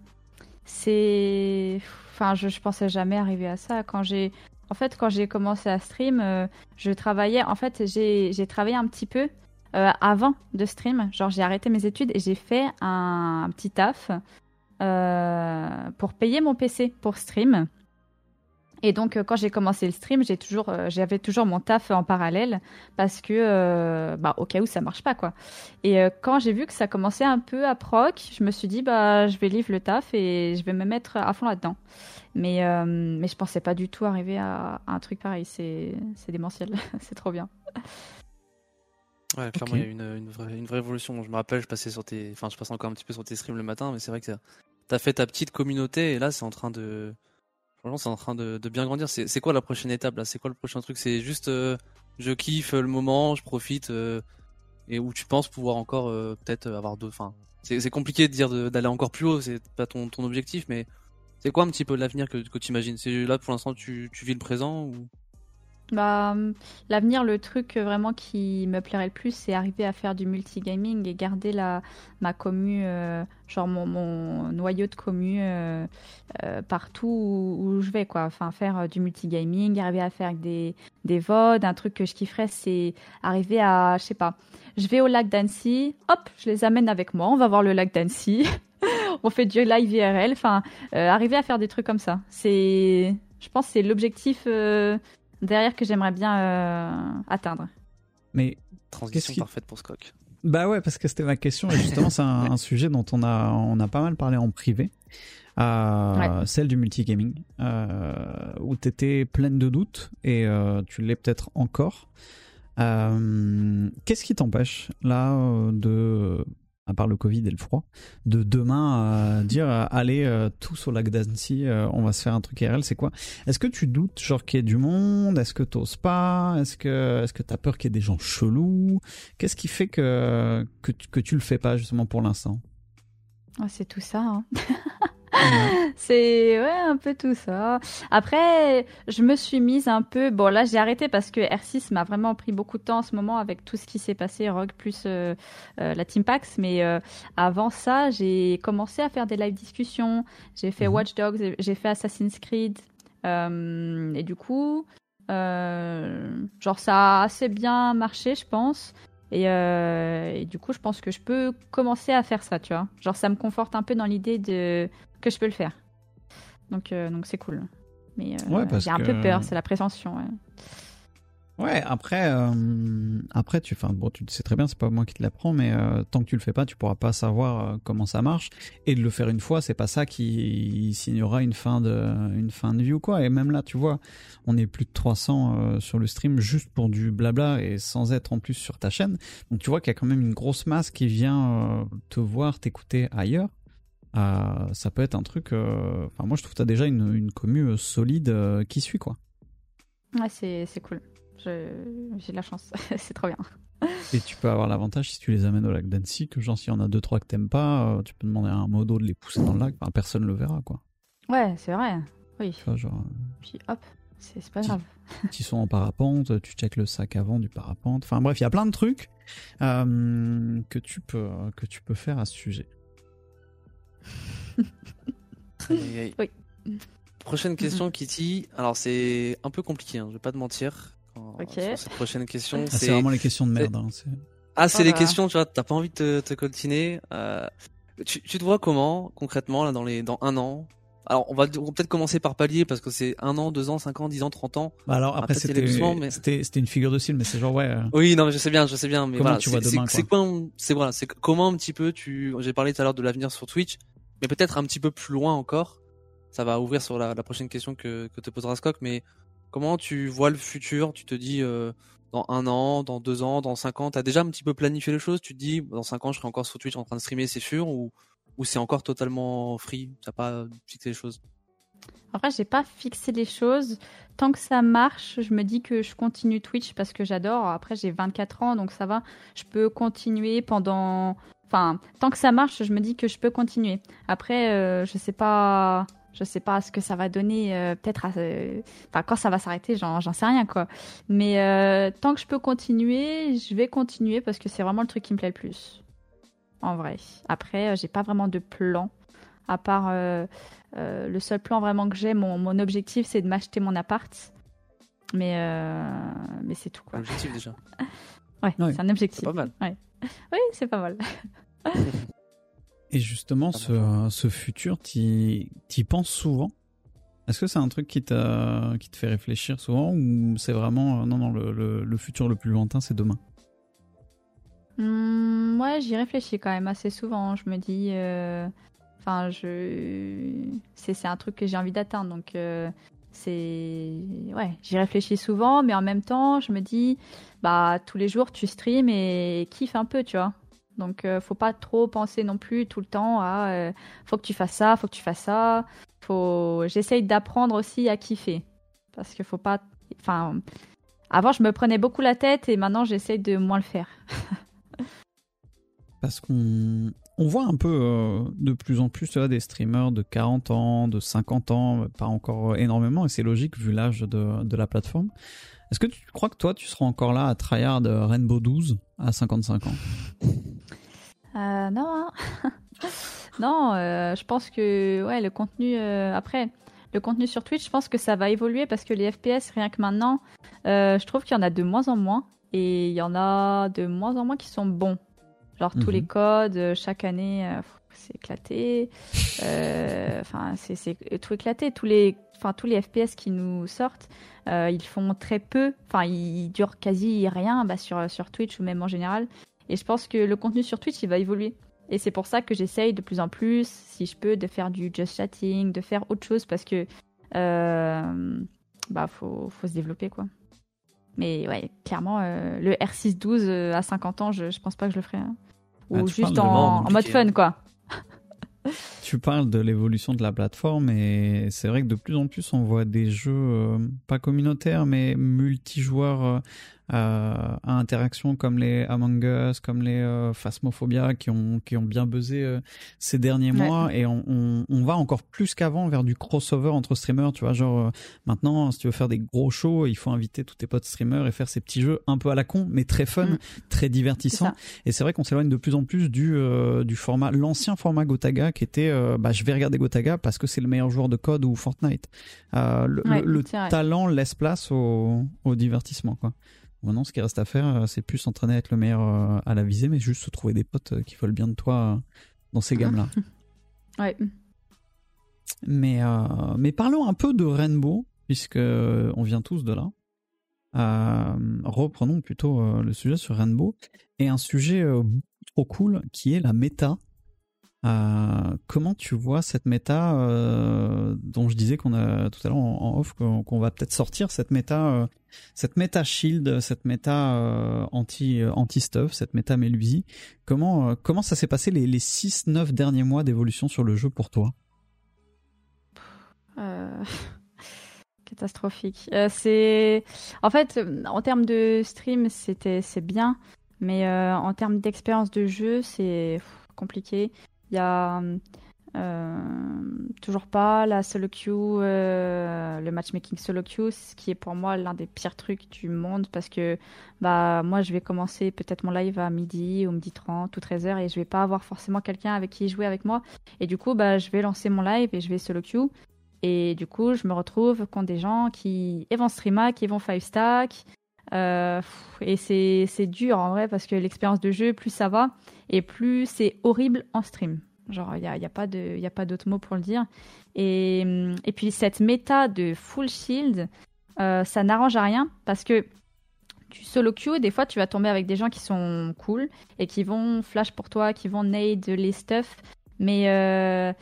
C'est, enfin, je, pensais jamais arriver à ça. Quand j'ai, en fait, quand j'ai commencé à stream, euh, je travaillais, en fait, j'ai, travaillé un petit peu euh, avant de stream, genre j'ai arrêté mes études et j'ai fait un, un petit taf pour payer mon PC pour stream. Et donc, euh, quand j'ai commencé le stream, j'ai toujours, euh, j'avais toujours mon taf en parallèle parce que, euh, bah, au cas où ça marche pas, quoi. Et quand j'ai vu que ça commençait un peu à proc, je me suis dit, bah, je vais livre le taf et je vais me mettre à fond là-dedans. Mais, mais je pensais pas du tout arriver à, un truc pareil. C'est, c'est démentiel. [laughs] c'est trop bien. Ouais, clairement, il y a une, une, vraie, une vraie évolution. Je me rappelle, je passais sur tes, enfin, je passe encore un petit peu sur tes streams le matin, mais c'est vrai que t'as fait ta petite communauté et là, c'est en train de, c'est en train de, bien grandir. C'est quoi la prochaine étape là? C'est quoi le prochain truc? C'est juste euh, je kiffe le moment, je profite euh, et où tu penses pouvoir encore euh, peut-être avoir d'autres. Enfin, c'est compliqué de dire d'aller encore plus haut, c'est pas ton, objectif, mais c'est quoi un petit peu l'avenir que, tu imagines? C'est là pour l'instant tu vis le présent ou? Bah, hum, l'avenir, le truc vraiment qui me plairait le plus, c'est arriver à faire du multigaming et garder la, ma commu, euh, genre mon, noyau de commu euh, euh, partout où, je vais, quoi. Enfin, faire du multigaming, arriver à faire des, des VOD. Un truc que je kifferais, c'est arriver à, je sais pas, je vais au lac d'Annecy, hop, je les amène avec moi, on va voir le lac d'Annecy. [laughs] on fait du live IRL. Enfin, euh, arriver à faire des trucs comme ça. C'est, je pense, c'est l'objectif euh, derrière que j'aimerais bien euh, atteindre. Mais transition qui... parfaite pour Scott. Bah ouais, parce que c'était ma question et justement c'est un, [laughs] un, sujet dont on a on a pas mal parlé en privé. Euh, ouais. celle du multigaming, euh, où tu étais pleine de doutes et euh, tu l'es peut-être encore. Euh, qu'est-ce qui t'empêche là de, à part le Covid et le froid, de demain dire allez tous au lac d'Annecy, on va se faire un truc RL C'est quoi? Est-ce que tu doutes genre qu'il y ait du monde? Est-ce que t'oses pas? Est-ce que est-ce que t'as peur qu'il y ait des gens chelous? Qu'est-ce qui fait que que tu, que le fais pas justement pour l'instant? Oh, C'est tout ça. Hein. [laughs] [laughs] c'est ouais un peu tout ça. Après, je me suis mise un peu. Bon là, j'ai arrêté parce que R6 m'a vraiment pris beaucoup de temps en ce moment avec tout ce qui s'est passé, Rogue plus euh, euh, la Team Pax. Mais euh, avant ça, j'ai commencé à faire des live discussions. J'ai fait -hmm. Watch Dogs, j'ai fait Assassin's Creed. et du coup, genre ça a assez bien marché, je pense. Et, euh, et, du coup, je pense que je peux commencer à faire ça, tu vois. Genre, ça me conforte un peu dans l'idée de que je peux le faire. Donc, euh, donc c'est cool. Mais euh, ouais, j'ai un que... peu peur, c'est la prétention. Ouais. Ouais, après, euh, après tu, bon, tu le sais très bien, c'est pas moi qui te l'apprends, mais euh, tant que tu le fais pas, tu pourras pas savoir euh, comment ça marche. Et de le faire une fois, c'est pas ça qui signera une fin de, une fin de view quoi. Et même là, tu vois, on est plus de 300 sur le stream juste pour du blabla et sans être en plus sur ta chaîne. Donc tu vois qu'il y a quand même une grosse masse qui vient te voir, t'écouter ailleurs. Ça peut être un truc. Enfin, moi, je trouve que t'as déjà une, une commu solide qui suit quoi. Ouais, c'est cool j'ai de la chance, [laughs] c'est trop bien. Et tu peux avoir l'avantage si tu les amènes au lac d'Annecy, que genre s'il y en a deux trois que t'aimes pas, euh, tu peux demander à un modo de les pousser dans le lac, enfin, personne le verra quoi. Ouais, c'est vrai. Oui. Enfin, genre, Puis hop, c'est pas grave. [laughs] Ils sont en parapente, tu checkes le sac avant du parapente. Enfin bref, il y a plein de trucs euh, que tu peux que tu peux faire à ce sujet. Oui. Prochaine question, Kitty. Alors c'est un peu compliqué, hein, je vais pas te mentir. Ok. Sur cette prochaine question, ah, c'est vraiment les questions de merde. Hein, ah, c'est oh les questions, tu vois, t'as pas envie de te, te coltiner. Euh, tu, tu, te vois comment, concrètement, là, dans, les, dans un an? Alors, on va, on va peut-être commencer par palier parce que c'est un an, deux ans, cinq ans, dix ans, trente ans. Bah alors après c'était mais... c'était une figure de style, mais c'est genre ouais. Euh... Oui, non, mais je sais bien, je sais bien, mais comment voilà, tu vois demain C'est quoi, c'est voilà, c'est comment un petit peu tu. J'ai parlé tout à l'heure de l'avenir sur Twitch, mais peut-être un petit peu plus loin encore. Ça va ouvrir sur la, prochaine question que, te posera Scott, mais comment tu vois le futur? Tu te dis euh, dans un an, dans deux ans, dans cinq ans, t'as déjà un petit peu planifié les choses? Tu te dis dans cinq ans, je serai encore sur Twitch en train de streamer, c'est sûr, ou c'est encore totalement free? T'as pas fixé les choses? Après, j'ai pas fixé les choses. Tant que ça marche, je me dis que je continue Twitch parce que j'adore. Après, j'ai 24 ans, donc ça va. Je peux continuer pendant. Enfin, tant que ça marche, je me dis que je peux continuer. Après, euh, je sais pas. Je sais pas ce que ça va donner. Euh, Peut-être. Enfin, quand ça va s'arrêter, j'en sais rien, quoi. Mais euh, tant que je peux continuer, je vais continuer parce que c'est vraiment le truc qui me plaît le plus. En vrai. Après, j'ai pas vraiment de plan. À part le seul plan vraiment que j'ai, mon, mon, objectif, c'est de m'acheter mon appart. Mais, mais c'est tout. Quoi. Objectif déjà. [laughs] ouais, ouais. c'est un objectif. pas mal. Ouais. [laughs] Oui, c'est pas mal. [laughs] Et justement, ce, ce futur, t'y penses souvent? Est-ce que c'est un truc qui, qui te fait réfléchir souvent ou c'est vraiment non non le, le, le futur le plus lointain c'est demain? Mmh, ouais, j'y réfléchis quand même assez souvent. Je me dis, enfin, euh... je, c'est un truc que j'ai envie d'atteindre, donc euh, c'est, ouais, j'y réfléchis souvent, mais en même temps, je me dis, bah, tous les jours, tu streams et kiffe un peu, tu vois. Donc, euh, faut pas trop penser non plus tout le temps à, euh, faut que tu fasses ça, faut que tu fasses ça. Faut, j'essaye d'apprendre aussi à kiffer, parce qu'il faut pas, enfin, avant, je me prenais beaucoup la tête et maintenant, j'essaye de moins le faire. [laughs] Parce qu'on on voit un peu euh, de plus en plus vois, des streamers de 40 ans, de 50 ans, pas encore énormément, et c'est logique vu l'âge de, la plateforme. Est-ce que tu crois que toi, tu seras encore là à tryhard Rainbow 12 à 55 ans? Euh, Non, hein. [laughs] non, euh, je pense que ouais, le contenu euh, après. Le contenu sur Twitch, je pense que ça va évoluer parce que les FPS, rien que maintenant, je trouve qu'il y en a de moins en moins et il y en a de moins en moins qui sont bons. Genre tous Mhm. les codes, euh, chaque année, euh, c'est éclaté. Euh, enfin, c'est tout éclaté. Tous les, enfin, tous les FPS qui nous sortent, ils font très peu. Enfin, ils durent quasi rien bah, sur, sur Twitch ou même en général. Et je pense que le contenu sur Twitch, il va évoluer. Et c'est pour ça que j'essaye de plus en plus, si je peux, de faire du just chatting, de faire autre chose parce que euh, bah faut, faut se développer quoi. Mais ouais, clairement, euh, le R612 euh, à 50 ans, je, je pense pas que je le ferai. Hein. Ou Ah, tu juste en mode fun quoi. Tu parles de l'évolution de la plateforme et c'est vrai que de plus en plus on voit des jeux euh, pas communautaires mais multijoueurs euh, à interaction comme les Among Us, comme les euh, Phasmophobia qui ont qui ont bien buzzé euh, ces derniers Ouais. mois et on, on, on va encore plus qu'avant vers du crossover entre streamers. Tu vois genre euh, maintenant si tu veux faire des gros shows il faut inviter tous tes potes streamers et faire ces petits jeux un peu à la con mais très fun, Mm. très ça. Et c'est vrai qu'on s'éloigne de plus en plus du, euh, du format, l'ancien format Gotaga qui était, euh, bah, je vais regarder Gotaga parce que c'est le meilleur joueur de code ou Fortnite. Euh, le Ouais, le- le talent laisse place au, au divertissement, quoi. Maintenant, ce qui reste à faire, euh, c'est plus s'entraîner à être le meilleur euh, à la visée, mais juste se trouver des potes euh, qui veulent bien de toi dans ces [laughs] gammes-là. Ouais. Mais, euh, mais parlons un peu de Rainbow, puisque on vient tous de là. Euh, reprenons plutôt le sujet sur Rainbow et un sujet trop cool qui est la méta. Euh, comment tu vois cette méta euh, dont je disais qu'on a tout à l'heure en, off qu'on va peut-être sortir cette méta euh, cette méta shield cette méta anti anti stuff cette méta Melusi comment comment ça s'est passé les les 6 9 derniers mois d'évolution sur le jeu pour toi? [laughs] Catastrophique. C'est en fait en termes de stream c'était c'est bien, mais en termes d'expérience de jeu c'est compliqué. Il y a euh, toujours pas la solo queue, euh, le matchmaking solo queue, ce qui est pour moi l'un des pires trucs du monde parce que bah moi je vais commencer peut-être mon live à midi ou midi 30 ou 13h et je vais pas avoir forcément quelqu'un avec qui jouer avec moi et du coup bah je vais lancer mon live et je vais solo queue et du coup, je me retrouve contre des gens qui vont streama, qui vont five stack. Euh, et c'est dur en vrai parce que l'expérience de jeu, plus ça va et plus c'est horrible en stream. Genre, il n'y a, y a pas d'autre mot pour le dire. Et, et puis, cette méta de full shield, euh, ça n'arrange à rien parce que tu solo queue, des fois, tu vas tomber avec des gens qui sont cool et qui vont flash pour toi, qui vont nade les stuff. Mais, euh,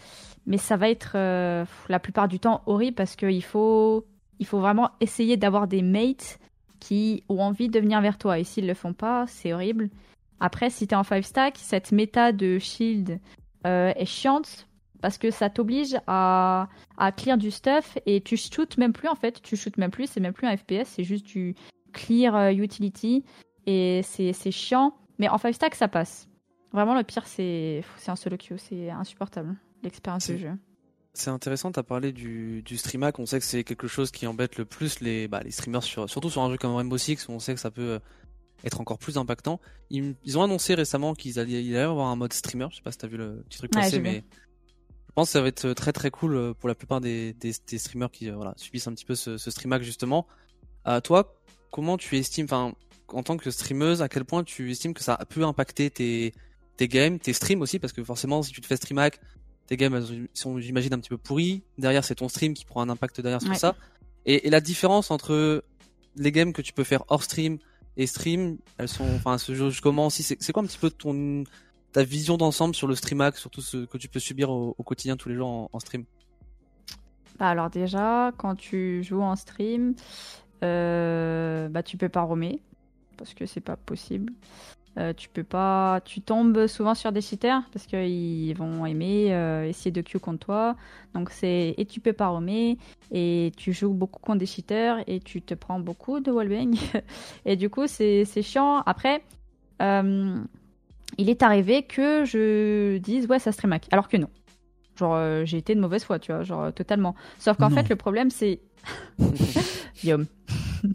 mais ça va être la plupart du temps horrible parce qu'il faut, il faut vraiment essayer d'avoir des mates qui ont envie de venir vers toi. Et s'ils le font pas, c'est horrible. Après, si t'es en 5 stack, cette méta de shield euh, est chiante parce que ça t'oblige à, à clear du stuff et tu shootes même plus en fait. Tu shootes même plus, c'est même plus un FPS, c'est juste du clear euh, utility et c'est c'est chiant. Mais en 5 stack, ça passe. Vraiment, le pire, c'est un solo queue, c'est insupportable l'expérience de C'est- jeu. C'est intéressant, tu as parlé du, du streamac. On sait que c'est quelque chose qui embête le plus les, bah, les streamers, sur, surtout sur un jeu comme Rainbow Six où on sait que ça peut euh, être encore plus impactant. Ils, ils ont annoncé récemment qu'ils allaient, y avoir un mode streamer. Je sais pas si tu as vu le petit truc Ouais, passer, mais je pense que ça va être très très cool euh, pour la plupart des, des, des streamers qui euh, voilà, subissent un petit peu ce, ce streamac justement. Euh, toi, comment tu estimes, enfin, en tant que streameuse, à quel point tu estimes que ça peut impacter tes, tes games, tes streams aussi, parce que forcément, si tu te fais streamac, tes games elles sont, j'imagine, un petit peu pourris. Derrière, c'est ton stream qui prend un impact derrière sur Ouais. ça. Et, et la différence entre les games que tu peux faire hors stream et stream, elles sont, enfin, comment aussi, c'est quoi un petit peu ton, ta vision d'ensemble sur le streamac, sur tout ce que tu peux subir au, au quotidien tous les jours en, en stream? Bah alors déjà, quand tu joues en stream, euh, bah tu peux pas roamer parce que c'est pas possible. Euh, tu peux pas, tu tombes souvent sur des cheaters parce qu'ils vont aimer euh, essayer de queue contre toi. Donc c'est et tu peux pas roamer et tu joues beaucoup contre des cheaters et tu te prends beaucoup de wallbang [laughs] et du coup c'est c'est chiant. Après, euh, il est arrivé que je dise ouais ça hack alors que non. Genre j'ai été de mauvaise foi, tu vois, genre totalement. Sauf qu'en fait le problème c'est [laughs] Guillaume.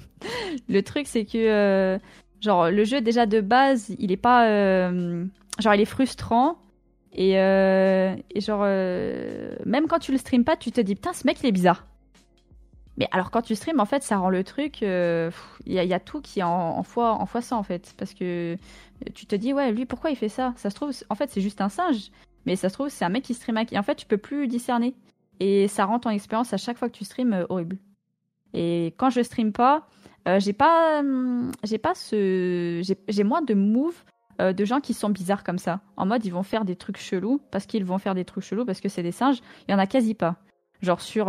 [laughs] le truc c'est que genre le jeu déjà de base il est pas euh, genre il est frustrant et, euh, et genre euh, même quand tu le stream pas tu te dis putain ce mec il est bizarre mais alors quand tu stream en fait ça rend le truc il y, a- tout qui est en, fois en fois ça en fait parce que tu te dis ouais lui pourquoi il fait ça? Ça se trouve en fait c'est juste un singe mais ça se trouve, c'est un mec qui stream. Et en fait, tu peux plus discerner. Et ça rend ton expérience à chaque fois que tu stream horrible. Et quand je stream pas, j'ai pas, hum, j'ai pas ce, j'ai moins de moves euh, de gens qui sont bizarres comme ça. En mode, ils vont faire des trucs chelous parce qu'ils vont faire des trucs chelous parce que c'est des singes. Il y en a quasi pas. Genre sur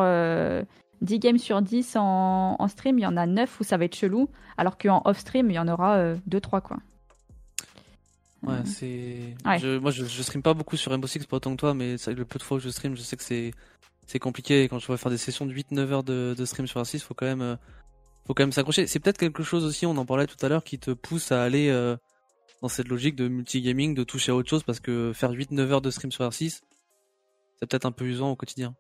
10 games sur 10 en, en, stream, il y en a 9 où ça va être chelou, alors qu'en off stream, il y en aura 2-3 quoi. Ouais, euh, c'est. moi, je, je stream pas beaucoup sur Rainbow Six, pas autant que toi, mais le peu de fois que je stream, je sais que c'est c'est compliqué. quand je vais faire des sessions de 8-9 heures de, de stream sur R6, faut quand même euh, faut quand même s'accrocher. C'est peut-être quelque chose aussi, on en parlait tout à l'heure, qui te pousse à aller euh, dans cette logique de multigaming, de toucher à autre chose, parce que faire 8-9 heures de stream sur R6, c'est peut-être un peu usant au quotidien.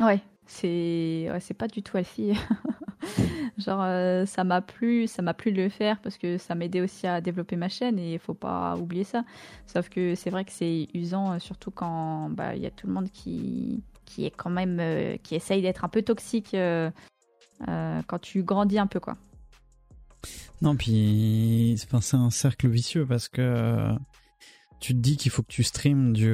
Ouais, c'est pas du tout healthy. [laughs] Genre, euh, ça m'a plu, ça m'a plu de le faire parce que ça m'aidait aussi à développer ma chaîne et il faut pas oublier ça. Sauf que c'est vrai que c'est usant, euh, surtout quand bah, il y a tout le monde qui, qui est quand même, qui essaye d'être un peu toxique quand tu grandis un peu, quoi. Non, puis c'est un cercle vicieux parce que tu te dis qu'il faut que tu streams du,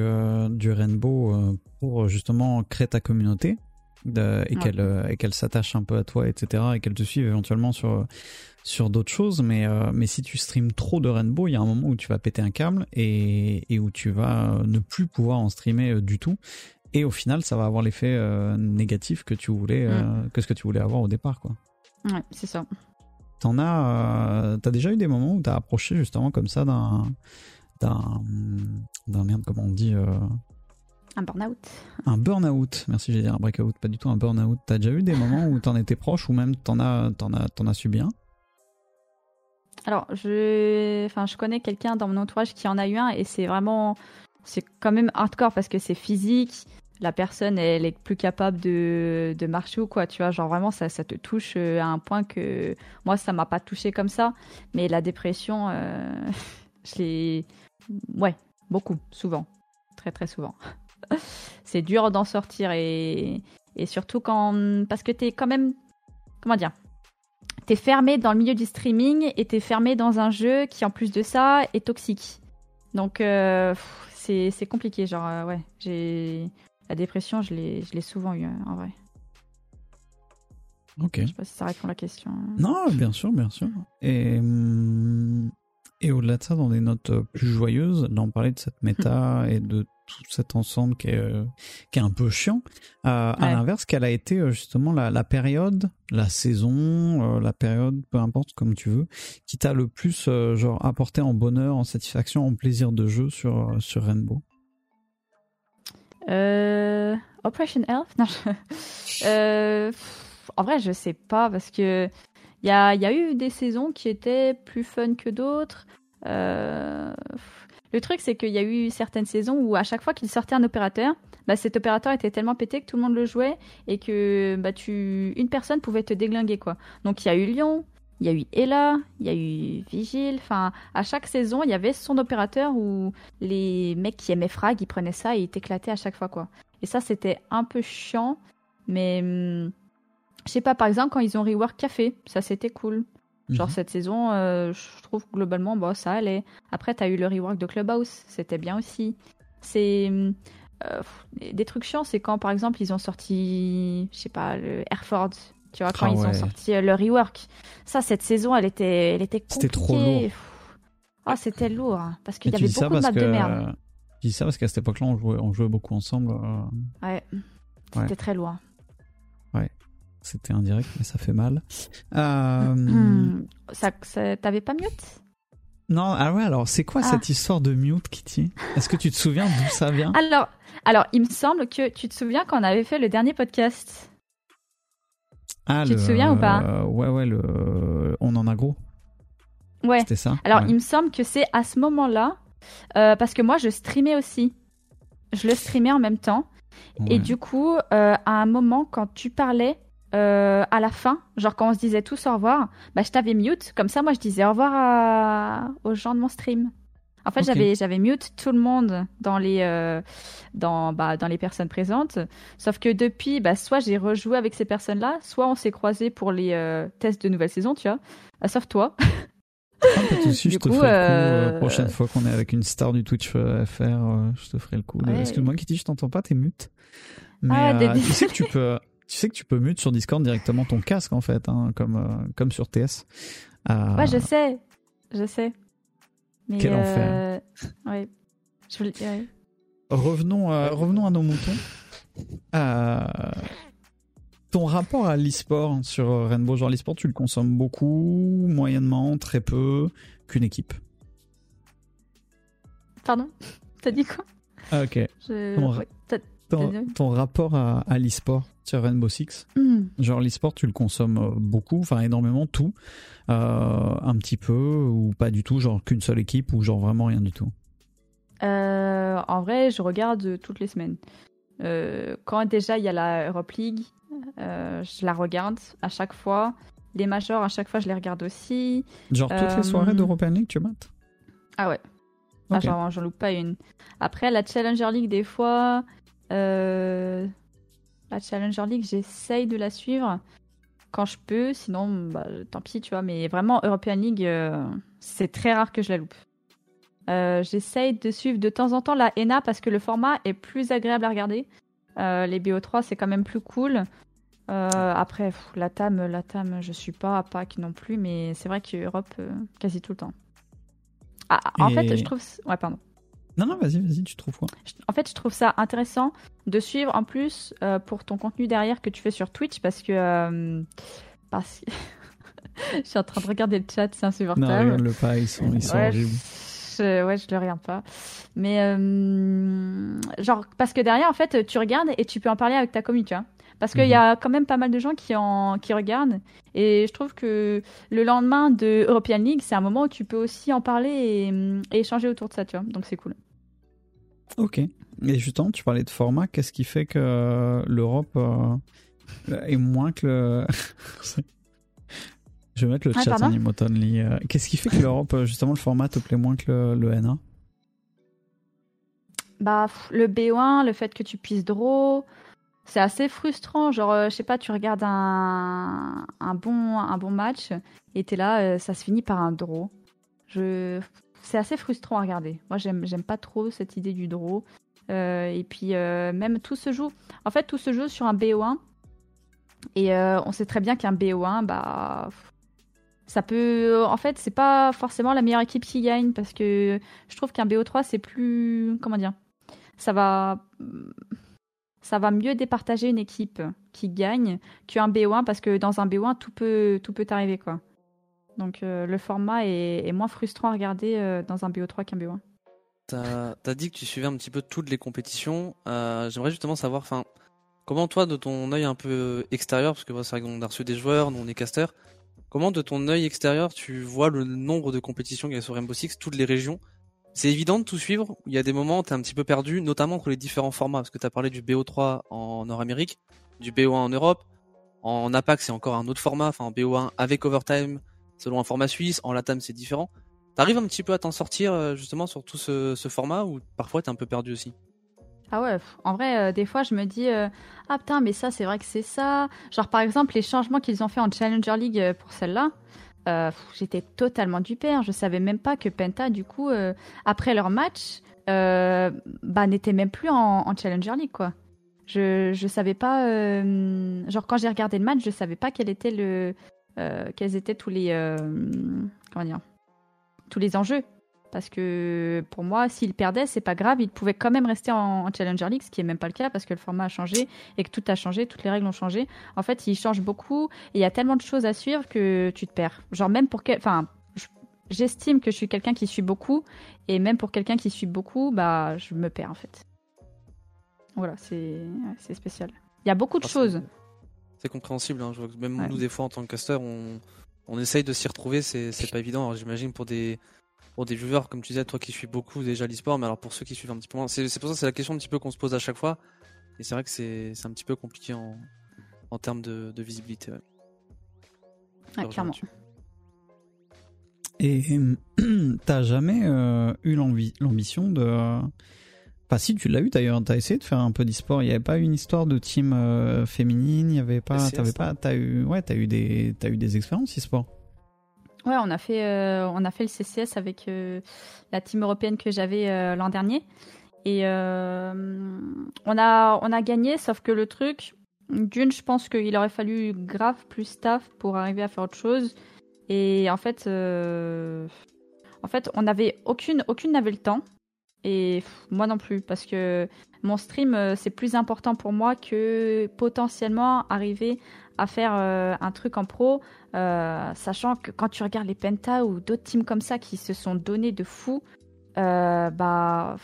du Rainbow pour justement créer ta communauté et qu'elle euh, s'attache un peu à toi, etc. et qu'elle te suive éventuellement sur sur d'autres choses. Mais euh, mais si tu streams trop de Rainbow, il y a un moment où tu vas péter un câble et et où tu vas ne plus pouvoir en streamer euh, du tout. Et au final, ça va avoir l'effet négatif que tu voulais mm. que ce que tu voulais avoir au départ, quoi. Ouais, c'est ça. T'en as, t'as déjà eu des moments où t'as approché justement comme ça d'un d'un d'un merde comment on dit un burn-out. Un burn-out, merci, j'ai dit un break-out, pas du tout un burn-out. T'as déjà eu des moments où t'en étais proche ou même t'en as, t'en as, t'en as subi un? Alors, je, enfin, je connais quelqu'un dans mon entourage qui en a eu un et c'est vraiment, c'est quand même hardcore parce que c'est physique. La personne, elle est plus capable de, de marcher ou quoi, tu vois. Genre vraiment, ça, te touche euh, à un point que moi, ça m'a pas touché comme ça. Mais la dépression, euh, [laughs] je l'ai, ouais, beaucoup, souvent, très très souvent. [laughs] c'est dur d'en sortir et, et surtout quand parce que t'es quand même comment dire t'es fermé dans le milieu du streaming et t'es fermé dans un jeu qui en plus de ça est toxique donc euh, c'est compliqué genre euh, ouais j'ai la dépression je l'ai je l'ai souvent eu en vrai. Ok. Je sais pas si ça répond à la question non bien sûr bien sûr. Et hum, et au-delà de ça, dans des notes plus joyeuses, d'en parler de cette méta [laughs] et de tout cet ensemble qui est, euh, qui est un peu chiant. Euh, À l'inverse, quelle a été euh, justement la, la période, la saison, euh, la période, peu importe comme tu veux, qui t'a le plus genre apporté en bonheur, en satisfaction, en plaisir de jeu sur sur Rainbow? Operation Elf? Non, En vrai, je sais pas parce que il y a, y a eu des saisons qui étaient plus fun que d'autres. Euh, le truc, c'est qu'il y a eu certaines saisons où à chaque fois qu'il sortait un opérateur, bah, cet opérateur était tellement pété que tout le monde le jouait et que bah, tu... une personne pouvait te déglinguer. quoi. Donc il y a eu Lyon, il y a eu Ella, il y a eu Vigile. Enfin, à chaque saison, il y avait son opérateur où les mecs qui aimaient Frag, ils prenaient ça et ils t'éclataient à chaque fois. quoi. Et ça, c'était un peu chiant. Mais hum, je sais pas, par exemple, quand ils ont rework Café, ça c'était cool. Genre mhm. cette saison, euh, je trouve globalement, bon, ça allait. Après, tu as eu le rework de Clubhouse, c'était bien aussi. C'est euh, des trucs chiants, c'est quand par exemple ils ont sorti, je sais pas, le Airford. Tu vois, quand ah ils ont sorti euh, le rework. Ça, cette saison, elle était, elle était C'était trop lourd. Ah, c'était lourd, hein, parce qu'il y avait beaucoup de maps de merde. Je dis ça parce qu'à cette époque-là, on jouait, on jouait beaucoup ensemble. Ouais, c'était très lourd. Ouais. C'était indirect, mais ça fait mal. Euh... [clears throat] Ça, T'avais pas mute? Non, ah ouais, alors c'est quoi cette ah. histoire de mute, Kitty Est-ce que tu te souviens d'où ça vient? Alors, alors, il me semble que tu te souviens quand on avait fait le dernier podcast ah, Tu te souviens ou pas Ouais, ouais, le... on en a gros. Ouais. C'était ça Alors, il me semble que c'est à ce moment-là, euh, parce que moi, je streamais aussi. Je le streamais en même temps. Et du coup, euh, à un moment, quand tu parlais, euh, à la fin, genre quand on se disait tous au revoir, bah, je t'avais mute. Comme ça, moi, je disais au revoir aux gens de mon stream. En fait, j'avais j'avais mute tout le monde dans les euh, dans bah, dans les personnes présentes. Sauf que depuis, bah, soit j'ai rejoué avec ces personnes-là, soit on s'est croisés pour les euh, tests de nouvelle saison, tu vois. sauf toi. Ah, pas de soucis, je te ferai le coup. prochaine fois qu'on est avec une star du Twitch FR, je te ferai le coup. Excuse-moi, Kitty, je t'entends pas, t'es mute. Mais ah, tu sais que tu [laughs] peux, tu sais que tu peux mute sur Discord directement ton casque en fait, hein, comme comme sur TS. ouais, je sais, je sais. Mais Quel enfer. Ouais. Je Revenons, à, revenons à nos moutons. Euh, ton rapport à l'e-sport sur Rainbow, genre l'e-sport, tu le consommes beaucoup, moyennement, très peu, qu'une équipe? Pardon? T'as dit quoi? Ah, Ok. Ton, rapport à, à l'e-sport sur Rainbow Six, hmm. genre l'e-sport, tu le consommes beaucoup, enfin énormément, tout, euh, un petit peu ou pas du tout, genre qu'une seule équipe ou genre vraiment rien du tout? Euh, En vrai, je regarde toutes les semaines. Euh, quand déjà il y a la Europe League, euh, je la regarde à chaque fois. Les majors, à chaque fois, je les regarde aussi. Genre toutes les soirées d'European League, tu mates? Ah ouais. Ah, j'en loupe pas une. Après, la Challenger League, des fois. La Challenger League, j'essaye de la suivre quand je peux. Sinon, bah, tant pis, tu vois. Mais vraiment, European League, c'est très rare que je la loupe. Euh, j'essaye de suivre de temps en temps la ENA parce que le format est plus agréable à regarder. Euh, les BO3, c'est quand même plus cool. Euh, après, la TAM, la TAM, je suis pas à PAC non plus, mais c'est vrai qu'Europe, quasi tout le temps. Ah, en fait, je trouve. Ouais, pardon. Non, non, vas-y, vas-y, tu trouves quoi En fait, je trouve ça intéressant de suivre en plus pour ton contenu derrière que tu fais sur Twitch parce que. parce... [laughs] je suis en train de regarder le chat, c'est insupportable. Non, regarde le pas, ils sont, ils sont horribles je, ouais, je le regarde pas. Mais euh, genre parce que derrière en fait, tu regardes et tu peux en parler avec ta commu, tu vois. Parce qu'il y a mhm. quand même pas mal de gens qui en qui regardent et je trouve que le lendemain de European League, c'est un moment où tu peux aussi en parler et, échanger autour de ça, tu vois. Donc c'est cool. Ok. Et justement, tu parlais de format. Qu'est-ce qui fait que l'Europe euh, est moins que le [laughs] Je vais mettre le ah, chat en emote only. Euh, qu'est-ce qui fait que l'Europe, euh, justement, le format te plaît moins que le, le N1 Bah, le B1, le fait que tu puisses draw, c'est assez frustrant. Genre, euh, je sais pas, tu regardes un, un, bon, un bon match et t'es là, ça se finit par un draw. Je... C'est assez frustrant à regarder. Moi, j'aime, pas trop cette idée du draw. et puis, même tout se joue. En fait, tout se joue sur un BO1. Et on sait très bien qu'un BO1, bah, ça peut en fait c'est pas forcément la meilleure équipe qui gagne parce que je trouve qu'un BO3 c'est plus comment dire ça va ça va mieux départager une équipe qui gagne qu'un BO1 parce que dans un BO1 tout peut tout peut arriver quoi donc euh, le format est, moins frustrant à regarder euh, dans un BO3 qu'un BO1 T'as as dit que tu suivais un petit peu toutes les compétitions. Euh, j'aimerais justement savoir, enfin, comment toi, de ton œil un peu extérieur, parce que c'est vrai qu'on a reçu des joueurs, nous on est casters, Comment de ton œil extérieur tu vois le nombre de compétitions qu'il y a sur Rainbow Six, toutes les régions? C'est évident de tout suivre. Il y a des moments où tu es un petit peu perdu, notamment entre les différents formats, parce que tu as parlé du BO3 en Nord-Amérique, du BO1 en Europe, en APAC c'est encore un autre format, enfin en BO1 avec Overtime, selon un format suisse, en LATAM c'est différent. T'arrives un petit peu à t'en sortir euh, justement sur tout ce, format ou parfois t'es un peu perdu aussi? Ah ouais, en vrai, euh, des fois, je me dis, euh, ah putain, mais ça, c'est vrai que c'est ça. Genre, par exemple, les changements qu'ils ont fait en Challenger League pour celle-là, j'étais totalement du père. Je savais même pas que Penta, du coup, après leur match, bah, n'était même plus en, Challenger League, quoi. Je, je savais pas, genre, quand j'ai regardé le match, je savais pas quel était le, quels étaient tous les, comment dire, tous les enjeux. Parce que pour moi, s'il perdait, c'est pas grave, il pouvait quand même rester en, Challenger League, ce qui est même pas le cas parce que le format a changé et que tout a changé, toutes les règles ont changé. En fait, il change beaucoup et il y a tellement de choses à suivre que tu te perds. Genre même pour quel, enfin, j'estime que je suis quelqu'un qui suit beaucoup et même pour quelqu'un qui suit beaucoup, bah, je me perds en fait. Voilà, c'est spécial. Il y a beaucoup de ah, choses. C'est compréhensible. Hein. même nous, des fois, en tant que caster, on, on essaye de s'y retrouver. C'est pas évident. J'imagine pour des pour des viewers, comme tu disais, toi qui suis beaucoup déjà l'e-sport, mais alors pour ceux qui suivent un petit peu moins, c'est pour ça c'est la question un petit peu qu'on se pose à chaque fois. Et c'est vrai que c'est un petit peu compliqué en, en termes de, de visibilité. Ouais. clairement. Et [clears throat] t'as jamais euh, eu l'ambition de. Enfin, si tu l'as eu d'ailleurs, t'as essayé de faire un peu d'e-sport. Il n'y avait pas une histoire de team euh, féminine, il y avait pas. T'avais pas. T'as eu, ouais, t'as eu des, as eu des expériences e-sport. Ouais, on a fait, euh, on a fait le CCS avec euh, la team européenne que j'avais euh, l'an dernier. Et on, a, on a gagné, sauf que le truc, d'une, je pense qu'il aurait fallu grave plus staff pour arriver à faire autre chose. Et en fait, en fait, on avait aucune, aucune n'avait le temps. Et moi non plus, parce que mon stream, c'est plus important pour moi que potentiellement arriver à faire un truc en pro. Euh, sachant que quand tu regardes les Penta ou d'autres teams comme ça qui se sont donnés de fou, euh, bah,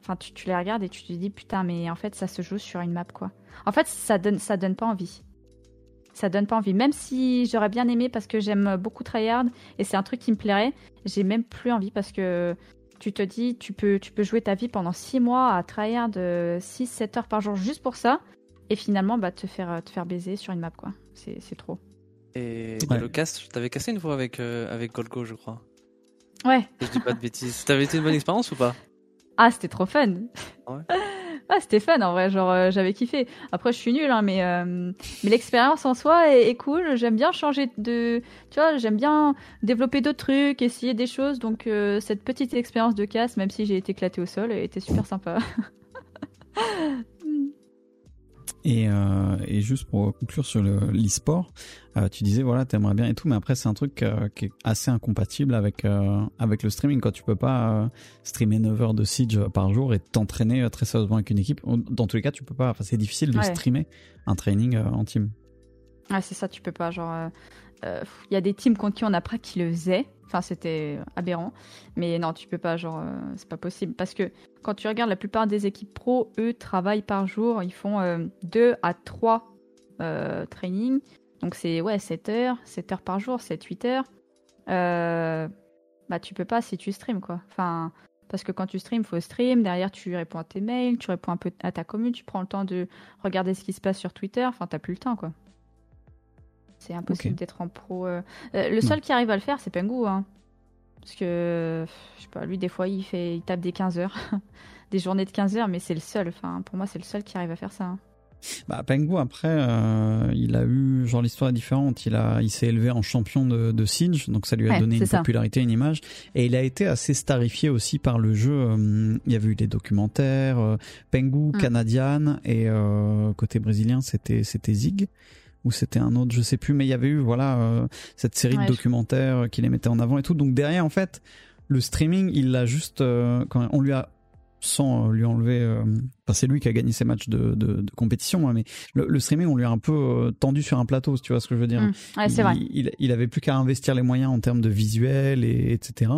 enfin, tu, tu, les regardes et tu te dis putain, mais en fait, ça se joue sur une map quoi. En fait, ça donne, ça donne pas envie. Ça donne pas envie. Même si j'aurais bien aimé parce que j'aime beaucoup tryhard et c'est un truc qui me plairait, j'ai même plus envie parce que tu te dis, tu peux, tu peux jouer ta vie pendant 6 mois à tryhard 6-7 euh, heures par jour juste pour ça et finalement bah, te, faire, te faire baiser sur une map quoi. C'est trop. Et le cast, t'avais cassé une fois avec, euh, avec Golgo, je crois. Ouais. je dis pas de bêtises. T'avais été une bonne expérience ou pas? Ah, c'était trop fun. Ouais. [laughs] ah, c'était fun en vrai, genre euh, j'avais kiffé. Après, je suis nulle, hein, mais, euh, mais l'expérience en soi est, cool. J'aime bien changer de. Tu vois, j'aime bien développer d'autres trucs, essayer des choses. Donc, cette petite expérience de casse, même si j'ai été éclaté au sol, était super sympa. [laughs] Et, euh, et, juste pour conclure sur l'e-sport, euh, tu disais voilà t'aimerais bien et tout, mais après c'est un truc euh, qui est assez incompatible avec avec le streaming. Quand tu peux pas streamer 9 heures de siege par jour et t'entraîner très sérieusement avec une équipe, dans tous les cas tu peux pas. Enfin c'est difficile de streamer un training en team. Ouais c'est ça, tu peux pas. Genre il y a des teams contre qui on n'a pas qui le faisaient. Enfin, c'était aberrant. Mais non, tu peux pas, genre, c'est pas possible. Parce que quand tu regardes la plupart des équipes pro, eux travaillent par jour, ils font 2 euh, à 3 euh, trainings. Donc c'est ouais, 7 heures, 7 heures par jour, 7 8 heures. Euh, bah tu peux pas si tu stream quoi. Enfin parce que quand tu stream, faut stream, derrière tu réponds à tes mails, tu réponds un peu à ta commune, tu prends le temps de regarder ce qui se passe sur Twitter, enfin t'as plus le temps quoi. C'est impossible d'être en pro. le seul qui arrive à le faire, c'est Pengu. Hein. Parce que, je sais pas, lui, des fois, il, fait, il tape des 15 heures. [laughs] des journées de 15 heures, mais c'est le seul. Enfin, pour moi, c'est le seul qui arrive à faire ça. Hein. Bah, Pengu, après, euh, il a eu, genre, l'histoire est différente. Il a, il s'est élevé en champion de, de Siege, donc ça lui a donné une popularité, une image. Et il a été assez starifié aussi par le jeu. Euh, il y avait eu des documentaires, euh, Pengu, mm. Canadian, et côté brésilien, c'était, c'était Zig ou c'était un autre, je sais plus, mais il y avait eu voilà euh, cette série de documentaires qui les mettait en avant et tout. Donc derrière, en fait, le streaming, il l'a juste, euh, quand on lui a sans lui enlever euh, c'est lui qui a gagné ses matchs de, de, de compétition, hein, mais le, streaming, on lui a un peu euh, tendu sur un plateau, si tu vois ce que je veux dire. Mmh. il, vrai. Il, il, avait plus qu'à investir les moyens en termes de visuel et etc.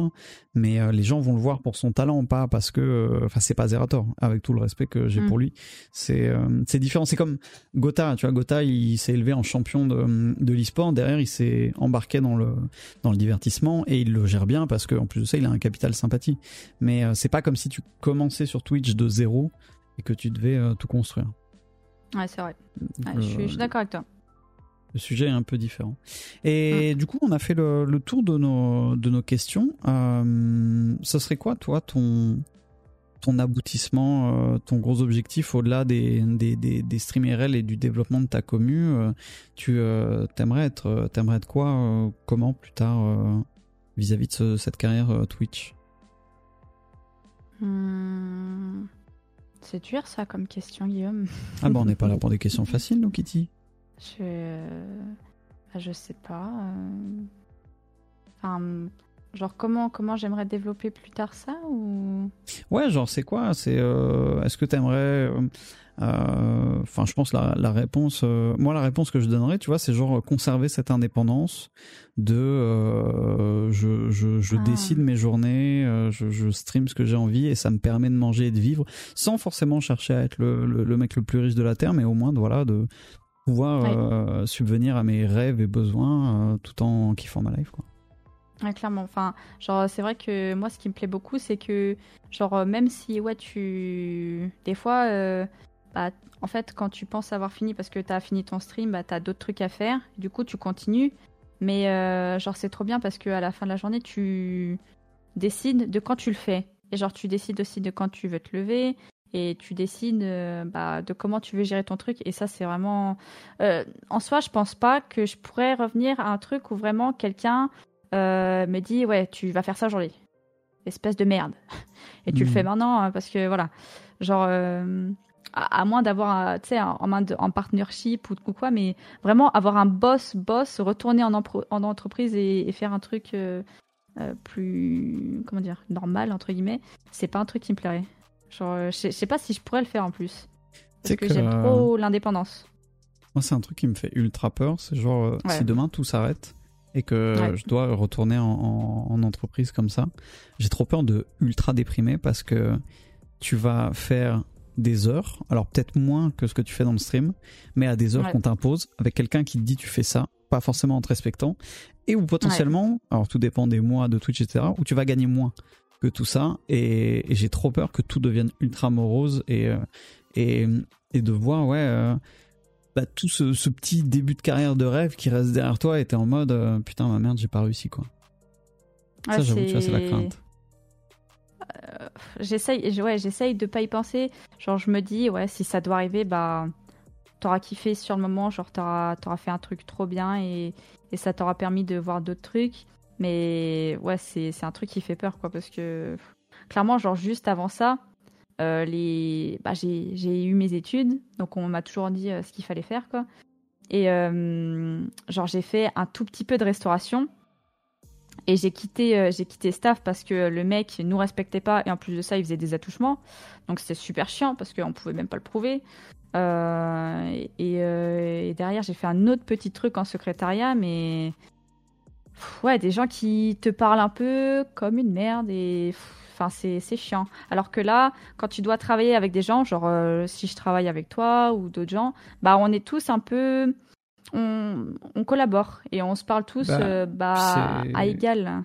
Mais euh, les gens vont le voir pour son talent, pas parce que, euh, enfin, c'est pas Zerator, avec tout le respect que j'ai mmh. pour lui. C'est c'est différent. C'est comme Gotha, tu vois. Gotha, il s'est élevé en champion de, de l'e-sport. Derrière, il s'est embarqué dans le dans le divertissement et il le gère bien parce qu'en plus de ça, il a un capital sympathie. Mais c'est pas comme si tu commençais sur Twitch de zéro et que tu devais euh, tout construire. Ouais, c'est vrai. je suis, euh, d'accord avec toi. Le sujet est un peu différent. Et mm. du coup, on a fait le, tour de nos, de nos questions. Euh, ça serait quoi, toi, ton, ton aboutissement, ton gros objectif au-delà des, des, des, des streams RL et du développement de ta commu Tu aimerais être, aimerais être quoi Comment plus tard vis-à-vis de cette carrière Twitch? Hmm. C'est dur ça comme question, Guillaume. Ah bah on n'est pas là pour des [laughs] questions faciles, nous, Kitty. Je. Bah, je sais pas. Euh. Enfin, genre comment comment j'aimerais développer plus tard ça ou? Ouais, genre c'est quoi? C'est euh, est-ce que t'aimerais euh, euh, enfin, je pense la, la réponse, euh, moi la réponse que je donnerais, tu vois, c'est genre conserver cette indépendance de je, je, je ah. décide mes journées, je, je stream ce que j'ai envie et ça me permet de manger et de vivre sans forcément chercher à être le, le, mec le plus riche de la terre, mais au moins de voilà de pouvoir subvenir à mes rêves et besoins tout en kiffant ma life quoi. Clairement. Enfin, genre, c'est vrai que moi, ce qui me plaît beaucoup, c'est que, genre, même si, ouais, tu. Des fois, bah, en fait, quand tu penses avoir fini parce que tu as fini ton stream, bah, tu as d'autres trucs à faire. Du coup, tu continues. Mais euh, genre, c'est trop bien parce qu'à la fin de la journée, tu décides de quand tu le fais. Et genre, tu décides aussi de quand tu veux te lever. Et tu décides euh, bah, de comment tu veux gérer ton truc. Et ça, c'est vraiment. Euh, en soi, je pense pas que je pourrais revenir à un truc où vraiment quelqu'un euh, me dit ouais, tu vas faire ça aujourd'hui. Espèce de merde. [laughs] Et tu le Mhm. fais maintenant hein, parce que voilà, genre euh, à, à moins d'avoir euh, tu sais en, main de- en partnership ou, ou quoi, mais vraiment avoir un boss boss, retourner en, entreprise et, et faire un truc euh, plus comment dire normal entre guillemets, c'est pas un truc qui me plairait. Genre je sais- pas si je pourrais le faire en plus. Parce que, que, j'aime trop l'indépendance. Moi, c'est un truc qui me fait ultra peur. C'est genre, Ouais. si demain tout s'arrête et que Ouais. je dois retourner en, en- en entreprise comme ça, j'ai trop peur de ultra déprimer parce que tu vas faire des heures, alors peut-être moins que ce que tu fais dans le stream, mais à des heures Ouais. qu'on t'impose, avec quelqu'un qui te dit tu fais ça, pas forcément en te respectant, et où potentiellement, alors tout dépend des mois de Twitch, etc., où tu vas gagner moins que tout ça, et, et j'ai trop peur que tout devienne ultra morose et, euh, et, et de voir, ouais, euh, bah, tout ce, ce petit début de carrière de rêve qui reste derrière toi et t'es en mode euh, putain, ma merde, j'ai pas réussi quoi. Ça, j'avoue, tu vois, c'est la crainte. J'essaye, ouais, j'essaye de pas y penser. Genre, je me dis, ouais, si ça doit arriver, bah, t'auras kiffé sur le moment, genre, t'auras, fait un truc trop bien et, et ça t'aura permis de voir d'autres trucs. Mais ouais, c'est, c'est un truc qui fait peur, quoi, parce que clairement, genre, juste avant ça, euh, bah, j'ai, eu mes études, donc on m'a toujours dit euh, ce qu'il fallait faire, quoi. Et euh, genre, j'ai fait un tout petit peu de restauration. Et j'ai quitté, j'ai quitté staff parce que le mec nous respectait pas et en plus de ça, il faisait des attouchements. Donc c'était super chiant parce qu'on pouvait même pas le prouver. Et, derrière, j'ai fait un autre petit truc en secrétariat, mais ouais, des gens qui te parlent un peu comme une merde et enfin c'est c'est chiant. Alors que là, quand tu dois travailler avec des gens, genre euh, si je travaille avec toi ou d'autres gens, bah on est tous un peu on, on collabore et on se parle tous Bah, euh, bah, à égal.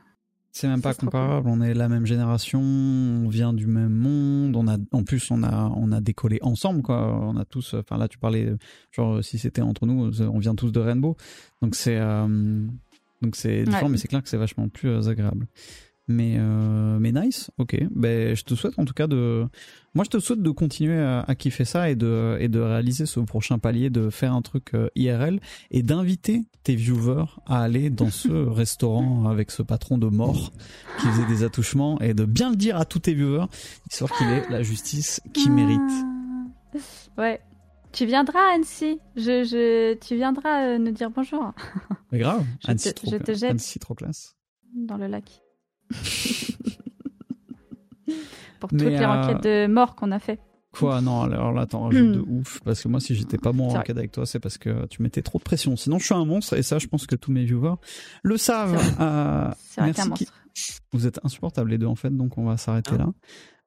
C'est même pas comparable. On est la même génération, on vient du même monde. On a, en plus, on a, on a décollé ensemble, quoi. On a tous. Enfin, là, tu parlais, genre, si c'était entre nous, on vient tous de Rainbow. Donc c'est, euh, donc c'est différent, Ouais. mais c'est clair que c'est vachement plus agréable. Mais, euh, mais nice. Ok. Ben, je te souhaite en tout cas de. Moi, je te souhaite de continuer à, à kiffer ça et de, et de réaliser ce prochain palier, de faire un truc euh, IRL et d'inviter tes viewers à aller dans ce [laughs] restaurant avec ce patron de mort qui faisait des attouchements et de bien le dire à tous tes viewers, histoire qu'il ait la justice qu'il mérite. Ah. Ouais. Tu viendras Annecy. Je, je, tu viendras euh, nous dire bonjour Mais grave, [laughs] Je Annecy, te- trop, je te jette. Annecy, trop classe. dans le lac. [laughs] Pour Mais, toutes les euh, enquêtes de mort qu'on a fait. Quoi? Non, alors là, t'en rajoutes de ouf. Parce que moi, si j'étais pas bon en enquête avec toi, c'est parce que tu mettais trop de pression. Sinon, je suis un monstre et ça, je pense que tous mes viewers le savent. C'est Euh, merci. Vous êtes insupportables les deux en fait, donc on va s'arrêter Ah. là.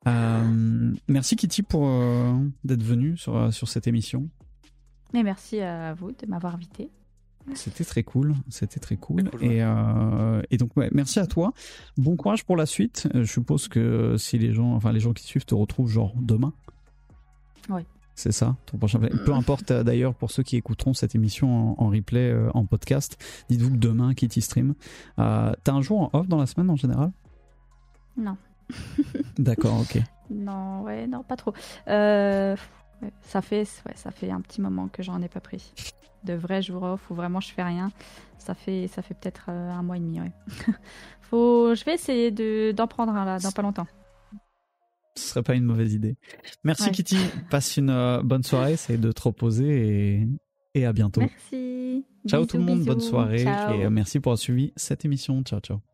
Euh, merci Kitty pour euh, d'être venue sur, euh, sur cette émission. Mais merci à vous de m'avoir invité. C'était très cool, c'était très cool. Très cool, ouais. et, euh, et donc ouais, merci à toi. Bon courage pour la suite. Euh, Je suppose que si les gens, enfin les gens qui suivent te retrouvent genre demain. Ouais. C'est ça, ton prochain. Peu importe euh, d'ailleurs pour ceux qui écouteront cette émission en, en replay, euh, en podcast, dites-vous que demain Kitty stream. Euh, T'as un jour en off dans la semaine en général? Non. [laughs] D'accord, ok. Non, ouais, non, pas trop. Euh, ça fait, ouais, ça fait un petit moment que j'en ai pas pris. De vrais jours off où vraiment je fais rien. Ça fait, ça fait peut-être euh, un mois et demi, ouais. [laughs] Faut, je vais essayer de d'en prendre un là, dans pas longtemps. Ce serait pas une mauvaise idée. Merci Ouais. Kitty, passe une euh, bonne soirée, essaye de te reposer et, et à bientôt. Merci. Ciao Bisous, tout le monde, bonne soirée Ciao. et euh, merci pour avoir suivi cette émission. Ciao ciao.